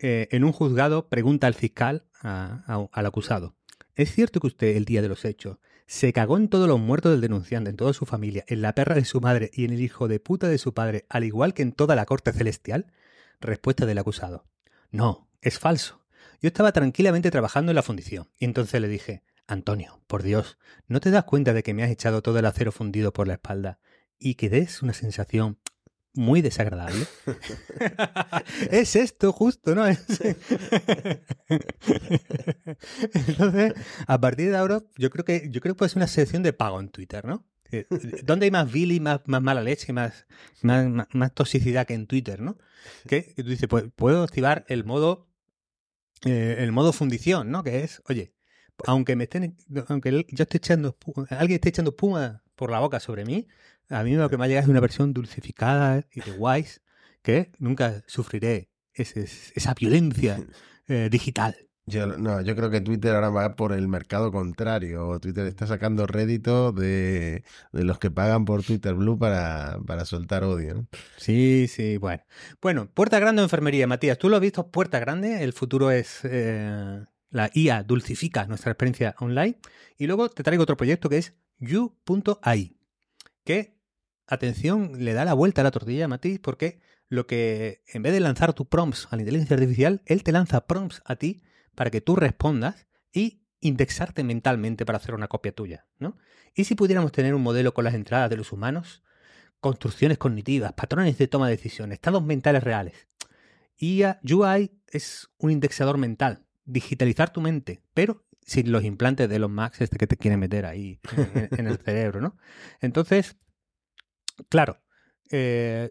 eh, en un juzgado pregunta al fiscal al acusado, ¿Es cierto que usted, el día de los hechos, se cagó en todos los muertos del denunciante, en toda su familia, en la perra de su madre y en el hijo de puta de su padre, al igual que en toda la corte celestial? Respuesta del acusado. No, es falso. Yo estaba tranquilamente trabajando en la fundición, y entonces le dije, Antonio, por Dios, ¿no te das cuenta de que me has echado todo el acero fundido por la espalda y que des una sensación muy desagradable. es esto justo, ¿no? Entonces, a partir de ahora, yo creo que yo creo que puede ser una sección de pago en Twitter, ¿no? Eh, ¿Dónde hay más Billy, más, más mala leche, más, más, más, toxicidad que en Twitter, ¿no? Que, tú dices, pues puedo activar el modo eh, el modo fundición, ¿no? Que es, oye, aunque me estén, aunque yo esté echando, alguien esté echando espuma por la boca sobre mí, a mí lo que me ha llegado es una versión dulcificada y de wise que nunca sufriré esa violencia eh, digital. Yo, no, yo creo que Twitter ahora va por el mercado contrario. Twitter está sacando rédito de, los que pagan por Twitter Blue para, para soltar odio. Sí, sí, bueno. Bueno, Puerta Grande o Enfermería, Matías. ¿Tú lo has visto? Puerta Grande, el futuro es... Eh, la IA dulcifica nuestra experiencia online. Y luego te traigo otro proyecto que es you.ai, que atención, le da la vuelta a la tortilla, Matiz, porque lo que en vez de lanzar tus prompts a la inteligencia artificial, él te lanza prompts a ti para que tú respondas y indexarte mentalmente para hacer una copia tuya, ¿no? ¿Y si pudiéramos tener un modelo con las entradas de los humanos? Construcciones cognitivas, patrones de toma de decisiones, estados mentales reales. IA, UI es un indexador mental, digitalizar tu mente, pero sin los implantes de los Max este que te quiere meter ahí en el cerebro, ¿no? Entonces, Claro, eh,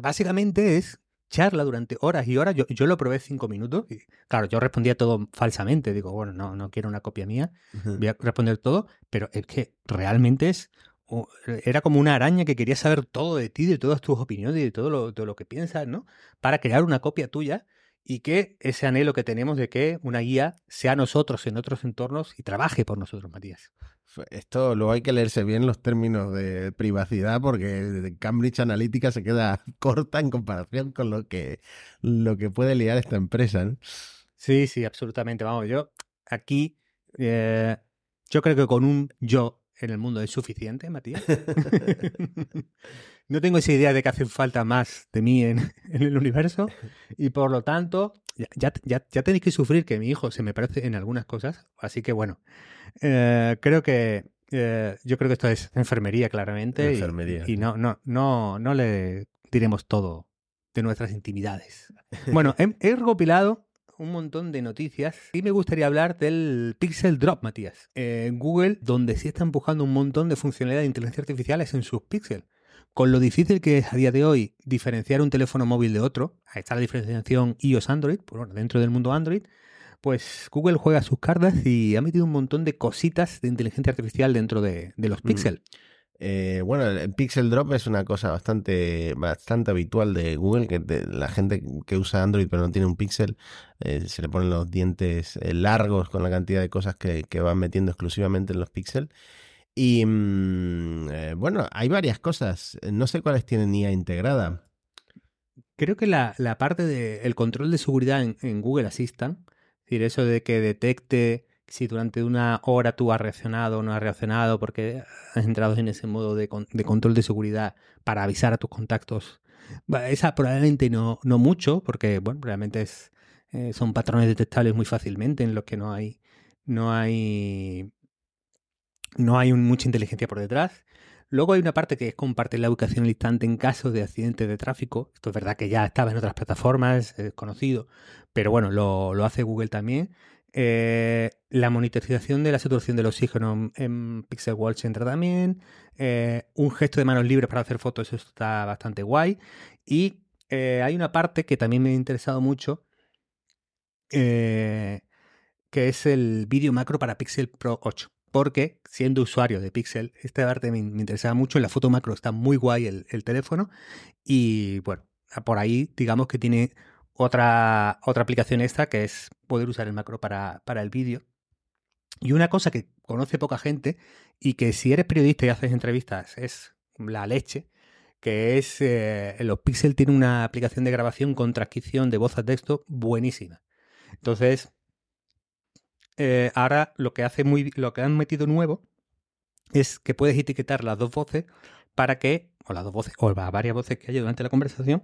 básicamente es charla durante horas y horas. Yo, yo lo probé cinco minutos y, claro, yo respondía todo falsamente. Digo, bueno, no, no quiero una copia mía, voy a responder todo, pero es que realmente es era como una araña que quería saber todo de ti, de todas tus opiniones y de todo lo, de lo que piensas, ¿no? Para crear una copia tuya y que ese anhelo que tenemos de que una guía sea nosotros en otros entornos y trabaje por nosotros, Matías. Esto luego hay que leerse bien los términos de privacidad porque Cambridge Analytica se queda corta en comparación con lo que, lo que puede liar esta empresa. Sí, sí, absolutamente. Vamos, yo aquí, eh, yo creo que con un yo en el mundo es suficiente, Matías. no tengo esa idea de que hace falta más de mí en, el universo y por lo tanto ya, ya, ya, tenéis que sufrir que mi hijo se me parece en algunas cosas. Así que bueno, eh, creo que eh, yo creo que esto es enfermería claramente enfermería, y, no, no, no, no le diremos todo de nuestras intimidades. Bueno, he, he recopilado un montón de noticias y me gustaría hablar del Pixel Drop, Matías. En Google, donde sí está empujando un montón de funcionalidades de inteligencia artificial es en sus Pixel. Con lo difícil que es a día de hoy diferenciar un teléfono móvil de otro, ahí está la diferenciación iOS-Android, bueno, dentro del mundo Android, pues Google juega sus cartas y ha metido un montón de cositas de inteligencia artificial dentro de, los mm. Pixel. Eh, bueno, el Pixel Drop es una cosa bastante, bastante habitual de Google, que la gente que usa Android pero no tiene un Pixel, eh, se le ponen los dientes eh, largos con la cantidad de cosas que, van metiendo exclusivamente en los Pixel. Y mm, bueno, hay varias cosas, no sé cuáles tienen IA integrada. Creo que la, parte del control de seguridad en, Google Assistant, es decir, eso de que detecte si durante una hora tú has reaccionado o no has reaccionado porque has entrado en ese modo de, control de seguridad para avisar a tus contactos. Esa probablemente no, no mucho, porque bueno, realmente es, eh, son patrones detectables muy fácilmente en los que no hay, no hay, no hay mucha inteligencia por detrás. Luego hay una parte que es compartir la ubicación al instante en caso de accidentes de tráfico. Esto es verdad que ya estaba en otras plataformas, es conocido, pero bueno, lo, lo hace Google también. Eh, la monitorización de la saturación del oxígeno en Pixel Watch entra también. Eh, un gesto de manos libres para hacer fotos, eso está bastante guay. Y eh, hay una parte que también me ha interesado mucho, que es el vídeo macro para Pixel Pro 8. Porque siendo usuario de Pixel, esta parte me, interesaba mucho. En la foto macro está muy guay el teléfono. Y bueno, por ahí digamos que tiene otra, otra aplicación extra que es poder usar el macro para, para el vídeo. Y una cosa que conoce poca gente y que si eres periodista y haces entrevistas es la leche, que es eh, los Pixel tiene una aplicación de grabación con transcripción de voz a texto buenísima. Entonces, eh, ahora lo que hace muy lo que han metido nuevo es que puedes etiquetar las dos voces para que, o las dos voces, o varias voces que haya durante la conversación,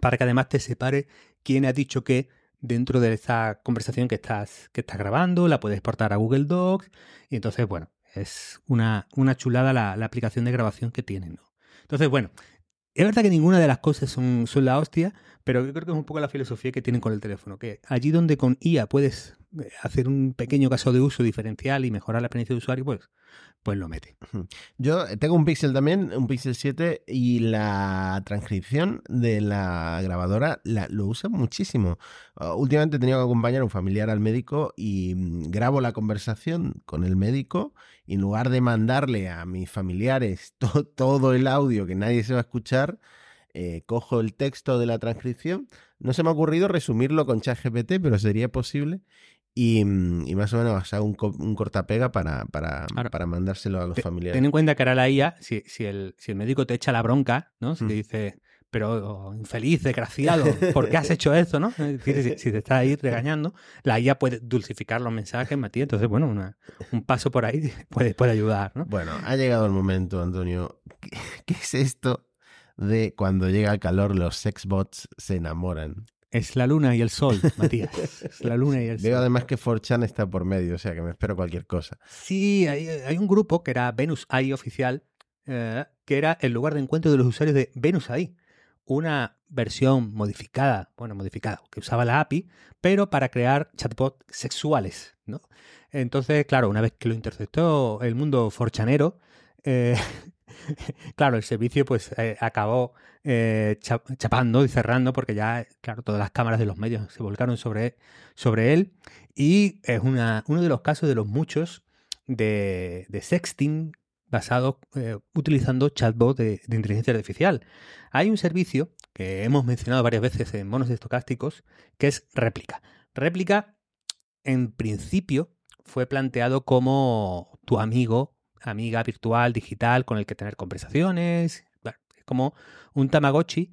para que además te separe quién ha dicho qué dentro de esa conversación que estás, que estás grabando, la puedes exportar a Google Docs y entonces, bueno, es una, una chulada la, aplicación de grabación que tienen. Entonces, bueno, Es verdad que ninguna de las cosas son, son la hostia, pero yo creo que es un poco la filosofía que tienen con el teléfono, que allí donde con IA puedes eh, hacer un pequeño caso de uso diferencial y mejorar la experiencia de usuario, pues, pues lo mete. Yo tengo un Pixel también, un Pixel 7, y la transcripción de la grabadora la, lo usa muchísimo. Uh, últimamente he tenido que acompañar a un familiar al médico y mm, grabo la conversación con el médico y en lugar de mandarle a mis familiares to todo el audio que nadie se va a escuchar, eh, cojo el texto de la transcripción. No se me ha ocurrido resumirlo con ChatGPT, pero sería posible. Y, mm, y, más o menos hago un, un cortapega para, para, Claro. para mandárselo a los familiares. Ten en cuenta que ahora la IA, si, si, el, si el médico te echa la bronca, ¿no? Si te dice, pero infeliz, desgraciado, ¿por qué has hecho esto, no? Si, si te está ahí regañando, la IA puede dulcificar los mensajes, Matías. Entonces, bueno, una- un paso por ahí puede, puede ayudar, ¿no? Bueno, ha llegado el momento, Antonio. ¿Qué, qué es esto de cuando llega el calor los sexbots se enamoran? Es la luna y el sol, Matías. Es la luna y el Veo sol. además que 4chan está por medio, o sea que me espero cualquier cosa. Sí, hay, hay un grupo que era Venus AI oficial, eh, que era el lugar de encuentro de los usuarios de Venus AI, una versión modificada, bueno, modificada, que usaba la API, pero para crear chatbots sexuales, ¿no? Entonces, claro, una vez que lo interceptó el mundo forchanero, eh, claro, el servicio pues eh, acabó eh, cha- chapando y cerrando porque ya, claro, todas las cámaras de los medios se volcaron sobre, sobre él y es una, uno de los casos de los muchos de, sexting basados eh, utilizando chatbot de, de inteligencia artificial. Hay un servicio que hemos mencionado varias veces en monos estocásticos que es Réplica. Réplica, en principio, fue planteado como tu amigo, amiga virtual, digital, con el que tener conversaciones. Es como un Tamagotchi,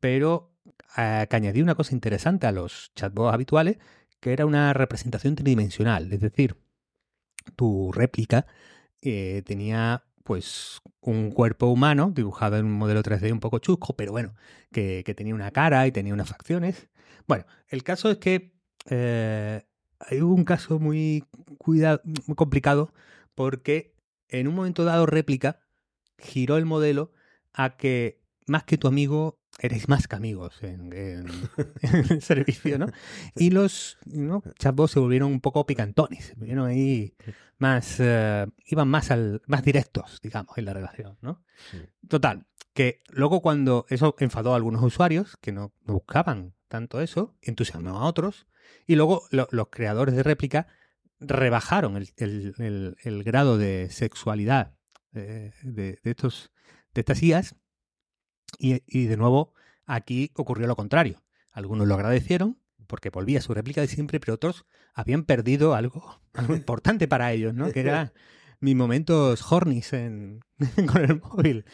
pero eh, que añadía una cosa interesante a los chatbots habituales, que era una representación tridimensional. Es decir, tu réplica eh, tenía pues un cuerpo humano dibujado en un modelo 3D un poco chusco, pero bueno, que, que tenía una cara y tenía unas facciones. Bueno, el caso es que eh, hay un caso muy, cuidado, muy complicado porque en un momento dado réplica giró el modelo a que más que tu amigo eres más que amigos en, en- en el servicio, ¿no? Y los ¿no? chatbots se volvieron un poco picantones, se volvieron ahí más, eh, iban más al, más directos, digamos, en la relación, ¿no? Sí. Total, que luego cuando eso enfadó a algunos usuarios que no no buscaban tanto eso, entusiasmó a otros, y luego lo- los creadores de réplica rebajaron el, el- el- grado de sexualidad eh, de, de estos, de estas IAs, y, y de nuevo aquí ocurrió lo contrario. Algunos lo agradecieron porque volvía su réplica de siempre, pero otros habían perdido algo, algo importante para ellos, ¿no? Que era mis momentos hornies en, con el móvil.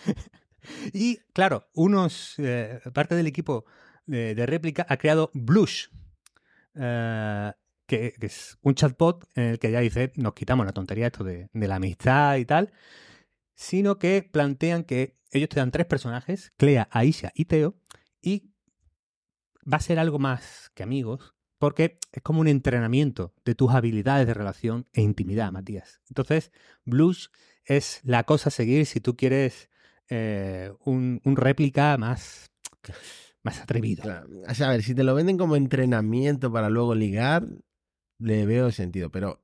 Y claro, unos, eh, parte del equipo de, de réplica ha creado Blush, eh, que, es un chatbot en el que ya dice, nos quitamos la tontería esto de, la amistad y tal, sino que plantean que ellos te dan tres personajes, Clea, Aisha y Teo, y va a ser algo más que amigos, porque es como un entrenamiento de tus habilidades de relación e intimidad, Matías. Entonces, Blush es la cosa a seguir si tú quieres eh, un, réplica más, más atrevido. A ver, si te lo venden como entrenamiento para luego ligar, le veo sentido. Pero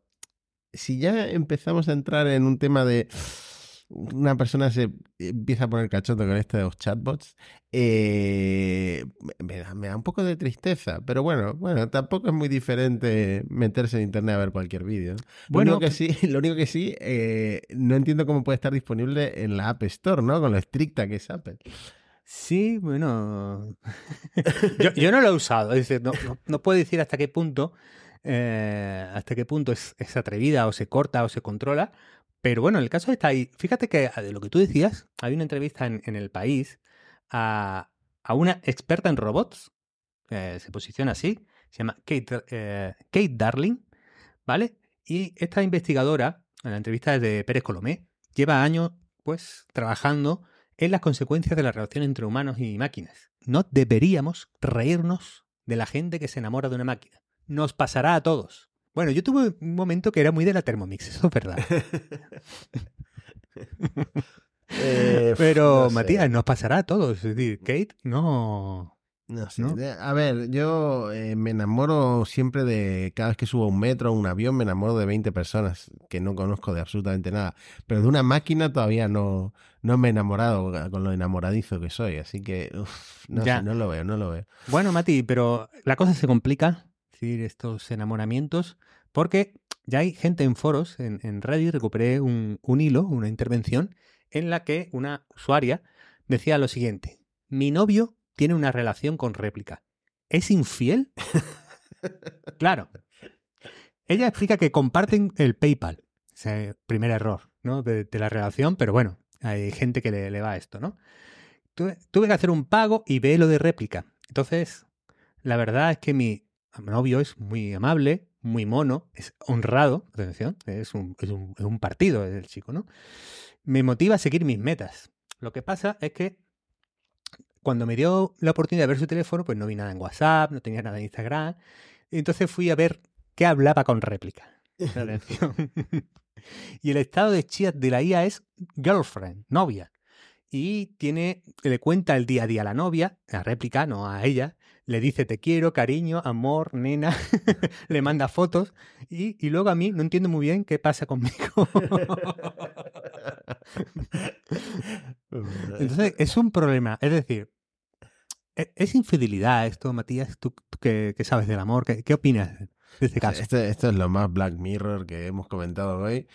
si ya empezamos a entrar en un tema de una persona se empieza a poner cachondo con esto de los chatbots, eh, me, da, me da un poco de tristeza. Pero bueno, bueno, tampoco es muy diferente meterse en internet a ver cualquier vídeo. ¿no? Bueno, lo único que sí, lo único que sí eh, no entiendo cómo puede estar disponible en la App Store, ¿no? Con lo estricta que es Apple. Sí, bueno. yo, yo no lo he usado. Es decir, no, no, no puedo decir hasta qué punto. Eh, hasta qué punto es, atrevida o se corta o se controla. Pero bueno, el caso está ahí. Fíjate que de lo que tú decías, hay una entrevista en, el país a, a una experta en robots. eh, se posiciona así. Se llama Kate, eh, Kate Darling. ¿Vale? Y esta investigadora, en la entrevista de Pérez Colomé, lleva años pues trabajando en las consecuencias de la relación entre humanos y máquinas. No deberíamos reírnos de la gente que se enamora de una máquina. Nos pasará a todos. Bueno, yo tuve un momento que era muy de la Thermomix, eso es verdad. Eh, Pero, no sé. Matías, nos pasará a todos. Es decir, Kate no. No sé. ¿no? A ver, yo eh, me enamoro siempre de. Cada vez que subo a un metro o un avión, me enamoro de 20 personas que no conozco de absolutamente nada. Pero de una máquina todavía no, no me he enamorado con lo enamoradizo que soy. Así que, uf, no Ya. sé, no lo veo, no lo veo. Bueno, Mati, pero la cosa se complica, estos enamoramientos, porque ya hay gente en foros, en, en Reddit, recuperé un, un hilo, una intervención, en la que una usuaria decía lo siguiente: Mi novio tiene una relación con réplica. ¿Es infiel? claro. Ella explica que comparten el PayPal. Primer error, ¿no? De, de la relación, pero bueno, hay gente que le, le va a esto, ¿no? Tuve, tuve que hacer un pago y ve lo de réplica. Entonces, la verdad es que mi novio es muy amable, muy mono, es honrado, atención, es un, es un, es un partido el chico, ¿no? Me motiva a seguir mis metas. Lo que pasa es que cuando me dio la oportunidad de ver su teléfono, pues no vi nada en WhatsApp, no tenía nada en Instagram. Y entonces fui a ver qué hablaba con réplica. Atención. y el estado de chat de la IA es girlfriend, novia. Y tiene, le cuenta el día a día a la novia, a réplica, no a ella. Le dice te quiero, cariño, amor, nena. le manda fotos. Y, y luego a mí no entiendo muy bien qué pasa conmigo. Entonces es un problema. Es decir, ¿e- ¿es infidelidad esto, Matías? ¿Tú, tú que, que sabes del amor? ¿Qué, qué opinas de este caso? Esto, esto es lo más Black Mirror que hemos comentado hoy.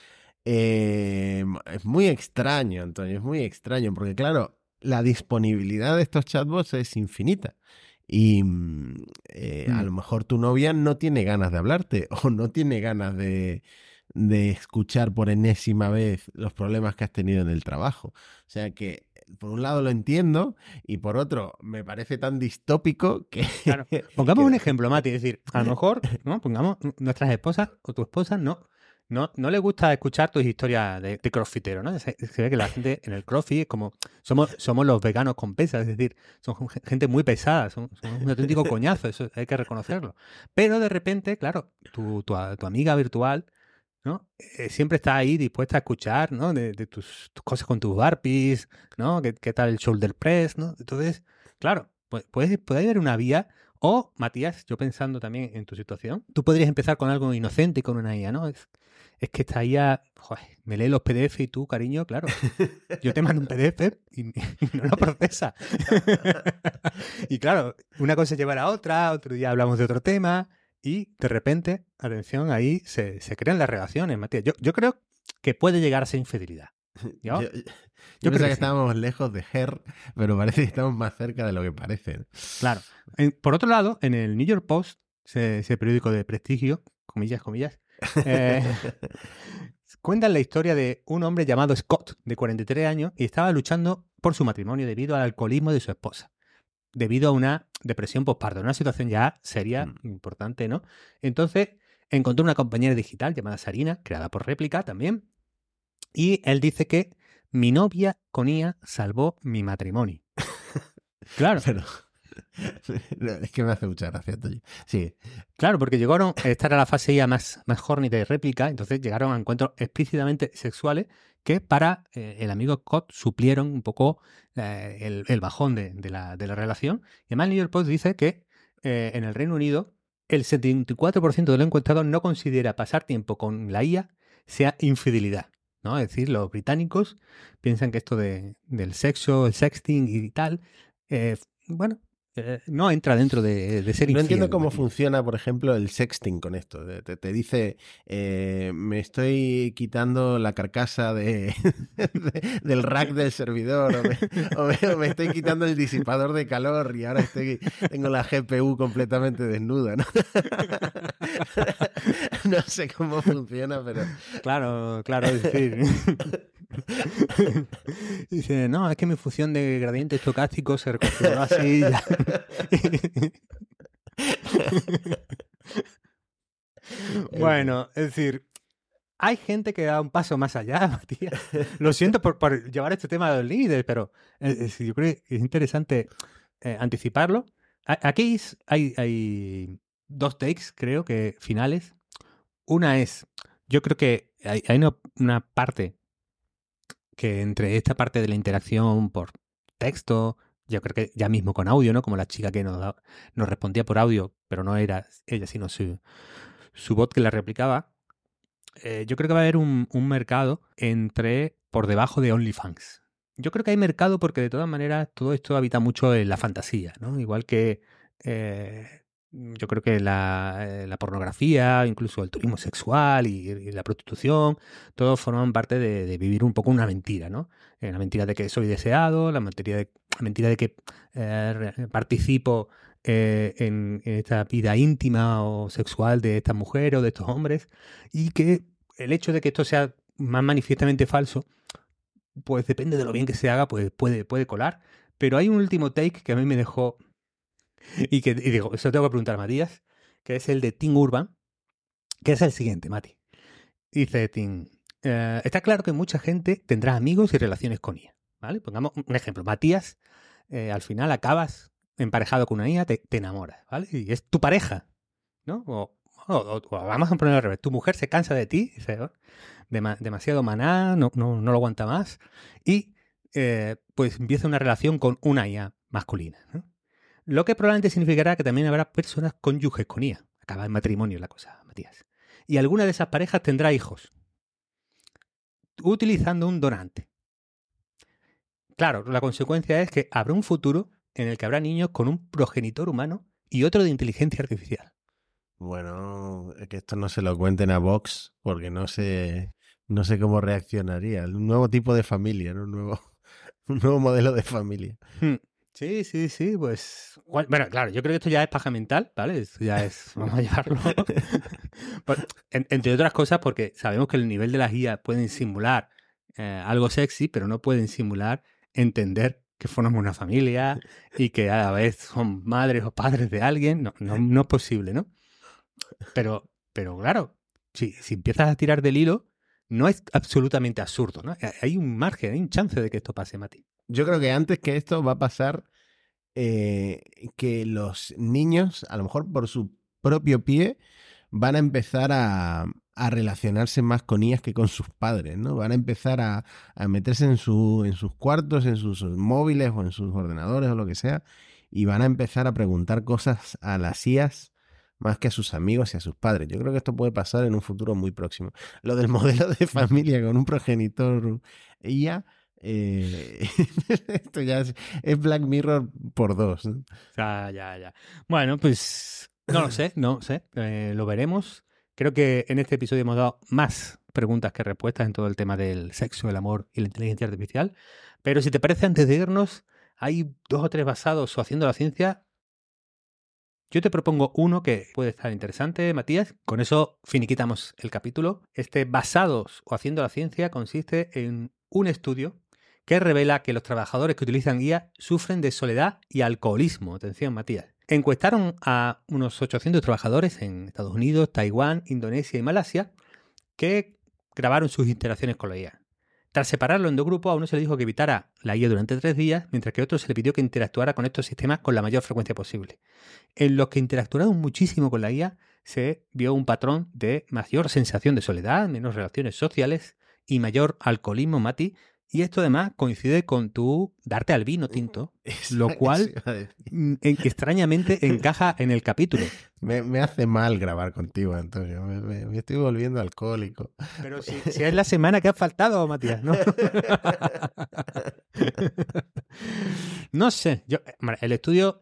Eh, es muy extraño, Antonio, es muy extraño, porque claro, la disponibilidad de estos chatbots es infinita. Y mm, eh, a Mm. lo mejor tu novia no tiene ganas de hablarte o no tiene ganas de, de escuchar por enésima vez los problemas que has tenido en el trabajo. O sea que, por un lado lo entiendo y por otro me parece tan distópico que... Claro. Pongamos que- un ejemplo, Mati, es decir, a lo mejor, ¿no? Pongamos nuestras esposas o tu esposa no, no, no le gusta escuchar tus historias de, de crossfitero, ¿no? Se, se ve que la gente en el crossfit es como, somos, somos los veganos con pesas, es decir, son gen- gente muy pesada, son, son un auténtico coñazo, eso hay que reconocerlo. Pero de repente, claro, tu, tu, tu amiga virtual, ¿no? Eh, siempre está ahí dispuesta a escuchar, ¿no? De, de tus, tus cosas con tus barpees, ¿no? ¿Qué, qué tal el shoulder press, ¿no? Entonces, claro, pues, puede, puede haber una vía. O, Matías, yo pensando también en tu situación, tú podrías empezar con algo inocente y con una IA, ¿no? Es, es que IA, joder, me lee los PDF y tú, cariño, claro, yo te mando un PDF y, y no lo procesa. y claro, una cosa lleva a la otra, otro día hablamos de otro tema y de repente, atención, ahí se, se crean las relaciones, Matías. Yo, yo creo que puede llegar a ser infidelidad. ¿Yo? Yo, yo creo pensaba que que sí. estábamos lejos de Her, pero parece que estamos más cerca de lo que parece. Claro. En- por otro lado, en el New York Post, ese, ese periódico de prestigio, comillas, comillas, eh, cuentan la historia de un hombre llamado Scott, de 43 años, y estaba luchando por su matrimonio debido al alcoholismo de su esposa, debido a una depresión postparto, una situación ya seria, Mm. importante, ¿no? Entonces, encontró una compañera digital llamada Sarina, creada por réplica también, y él dice que mi novia con IA salvó mi matrimonio. Claro. Pero es que me hace mucha gracia, Toño. Sí, Claro, porque llegaron, esta era la fase ya más, más horny de réplica, entonces llegaron a encuentros explícitamente sexuales que para eh, el amigo Scott suplieron un poco eh, el, el bajón de, de la, de la relación. Y además el New York Post dice que eh, en el Reino Unido el 74% de los encuestados no considera pasar tiempo con la IA sea infidelidad. ¿no? Es decir, los británicos piensan que esto de, del sexo, el sexting y tal, bueno, eh, no entra dentro de, de ser no infiel. entiendo cómo funciona, por ejemplo, el sexting con esto. Te, te dice, eh, me estoy quitando la carcasa de, de- del rack del servidor, o me, o me- o me estoy quitando el disipador de calor y ahora estoy, tengo la GPU completamente desnuda. ¿no? no sé cómo funciona, pero Claro, claro, es decir. Dice, no, es que mi función de gradiente estocástico se reconfiguró así. ya". bueno, es decir, hay gente que da un paso más allá, Matías. Lo siento por, por llevar este tema a los líderes, pero eh, es- yo creo que es interesante eh, anticiparlo. Aquí hay, hay dos takes, creo que finales. Una es, yo creo que hay, hay una, una parte que entre esta parte de la interacción por texto, yo creo que ya mismo con audio, ¿no? Como la chica que nos, nos respondía por audio, pero no era ella, sino su, su bot que la replicaba. Eh, yo creo que va a haber un, un, mercado entre por debajo de OnlyFans. Yo creo que hay mercado porque de todas maneras todo esto habita mucho en la fantasía, ¿no? Igual que eh, yo creo que la, eh, la, pornografía, incluso el turismo sexual y, la prostitución, todos forman parte de, vivir un poco una mentira, ¿no? La mentira de que soy deseado, la mentira de, la mentira de que eh, participo eh, en, en, esta vida íntima o sexual de esta mujer o de estos hombres, y que el hecho de que esto sea más manifiestamente falso, pues depende de lo bien que se haga, pues puede, puede colar. Pero hay un último take que a mí me dejó y que y digo, eso tengo que preguntar a Matías, que es el de Tim Urban, que es el siguiente, Mati. Dice Tim, eh, está claro que mucha gente tendrá amigos y relaciones con IA, ¿vale? Pongamos un ejemplo, Matías, eh, al final acabas emparejado con una IA, te, te, enamoras, ¿vale? Y es tu pareja, ¿no? O, vamos a ponerlo al revés, tu mujer se cansa de ti, dice, dem demasiado maná, no, no, no, lo aguanta más, y eh, pues empieza una relación con una IA masculina, ¿no? Lo que probablemente significará que también habrá personas cónyuges con IA. Acaba en matrimonio la cosa, Matías. Y alguna de esas parejas tendrá hijos. Utilizando un donante. Claro, la consecuencia es que habrá un futuro en el que habrá niños con un progenitor humano y otro de inteligencia artificial. Bueno, que esto no se lo cuenten a Vox porque no sé, no sé cómo reaccionaría. Un nuevo tipo de familia, ¿no? un, nuevo, un nuevo modelo de familia. Hmm. Sí, sí, sí, pues. Bueno, claro, yo creo que esto ya es paja mental, ¿vale? Esto ya es. Vamos a llevarlo. en, entre otras cosas, porque sabemos que el nivel de las guías pueden simular eh, algo sexy, pero no pueden simular entender que formamos una familia y que a la vez son madres o padres de alguien. No, no, no es posible, ¿no? Pero, pero claro, si, si empiezas a tirar del hilo, no es absolutamente absurdo, ¿no? Hay un margen, hay un chance de que esto pase, Mati. Yo creo que antes que esto va a pasar eh, que los niños, a lo mejor por su propio pie, van a empezar a, a relacionarse más con ellas que con sus padres, ¿no? Van a empezar a, a meterse en, su, en sus cuartos, en sus móviles o en sus ordenadores o lo que sea, y van a empezar a preguntar cosas a las IAS más que a sus amigos y a sus padres. Yo creo que esto puede pasar en un futuro muy próximo. Lo del modelo de familia con un progenitor IA eh, esto ya es, es, Black Mirror por dos. ¿no? Ya, ya, ya. Bueno, pues no lo sé, no sé. Eh, lo veremos. Creo que en este episodio hemos dado más preguntas que respuestas en todo el tema del sexo, el amor y la inteligencia artificial. Pero si te parece, antes de irnos, hay dos o tres basados o haciendo la ciencia. Yo te propongo uno que puede estar interesante, Matías. Con eso finiquitamos el capítulo. Este basados o haciendo la ciencia consiste en un estudio que revela que los trabajadores que utilizan guía sufren de soledad y alcoholismo. Atención, Matías. Encuestaron a unos 800 trabajadores en Estados Unidos, Taiwán, Indonesia y Malasia que grabaron sus interacciones con la IA. Tras separarlo en dos grupos, a uno se le dijo que evitara la IA durante tres días, mientras que a otro se le pidió que interactuara con estos sistemas con la mayor frecuencia posible. En los que interactuaron muchísimo con la IA, se vio un patrón de mayor sensación de soledad, menos relaciones sociales y mayor alcoholismo, Mati, y esto además coincide con tu darte al vino tinto, lo cual mm, en- extrañamente encaja en el capítulo. Me, me hace mal grabar contigo, Antonio. Me, me- me estoy volviendo alcohólico. Pero si, si es la semana que ha faltado, Matías, ¿no? no sé, yo, eh, el estudio,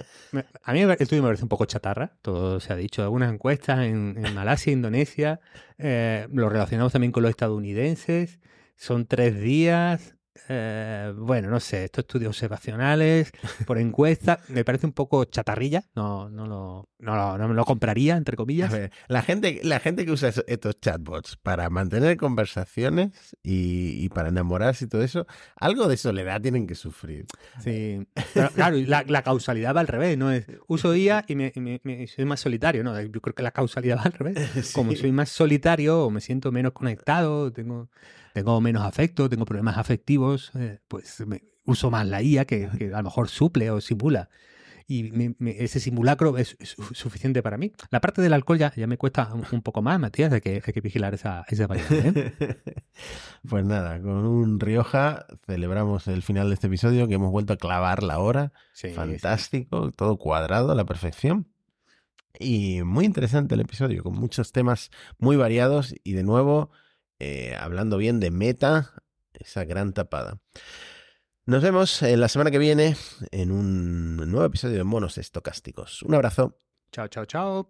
a mí el estudio me parece un poco chatarra, todo se ha dicho, algunas encuestas en, en Malasia, Indonesia, eh, lo relacionamos también con los estadounidenses, son tres días, eh, bueno, no sé, estos estudios observacionales por encuesta, me parece un poco chatarrilla, no, no, lo, no, lo, no me lo compraría, entre A comillas. ver, la gente, la gente que usa estos chatbots para mantener conversaciones y, y para enamorarse y todo eso, algo de soledad tienen que sufrir. Sí, pero, claro, la, la causalidad va al revés, no es uso IA y me, y me- me- soy más solitario, no, yo creo que la causalidad va al revés. Como soy más solitario o me siento menos conectado, tengo, tengo menos afecto, tengo problemas afectivos, eh, pues me- uso más la IA que, que a lo mejor suple o simula. y ese simulacro es, suficiente para mí. La parte del alcohol ya, ya me cuesta un, poco más, Matías, hay que, hay que vigilar esa, esa variable. ¿eh? pues nada, con un Rioja celebramos el final de este episodio que hemos vuelto a clavar la hora. Fantástico, todo cuadrado a la perfección. Y muy interesante el episodio, con muchos temas muy variados y de nuevo eh, hablando bien de meta, esa gran tapada. Nos vemos la semana que viene en un nuevo episodio de Monos Estocásticos. Un abrazo. Chao, chao, chao.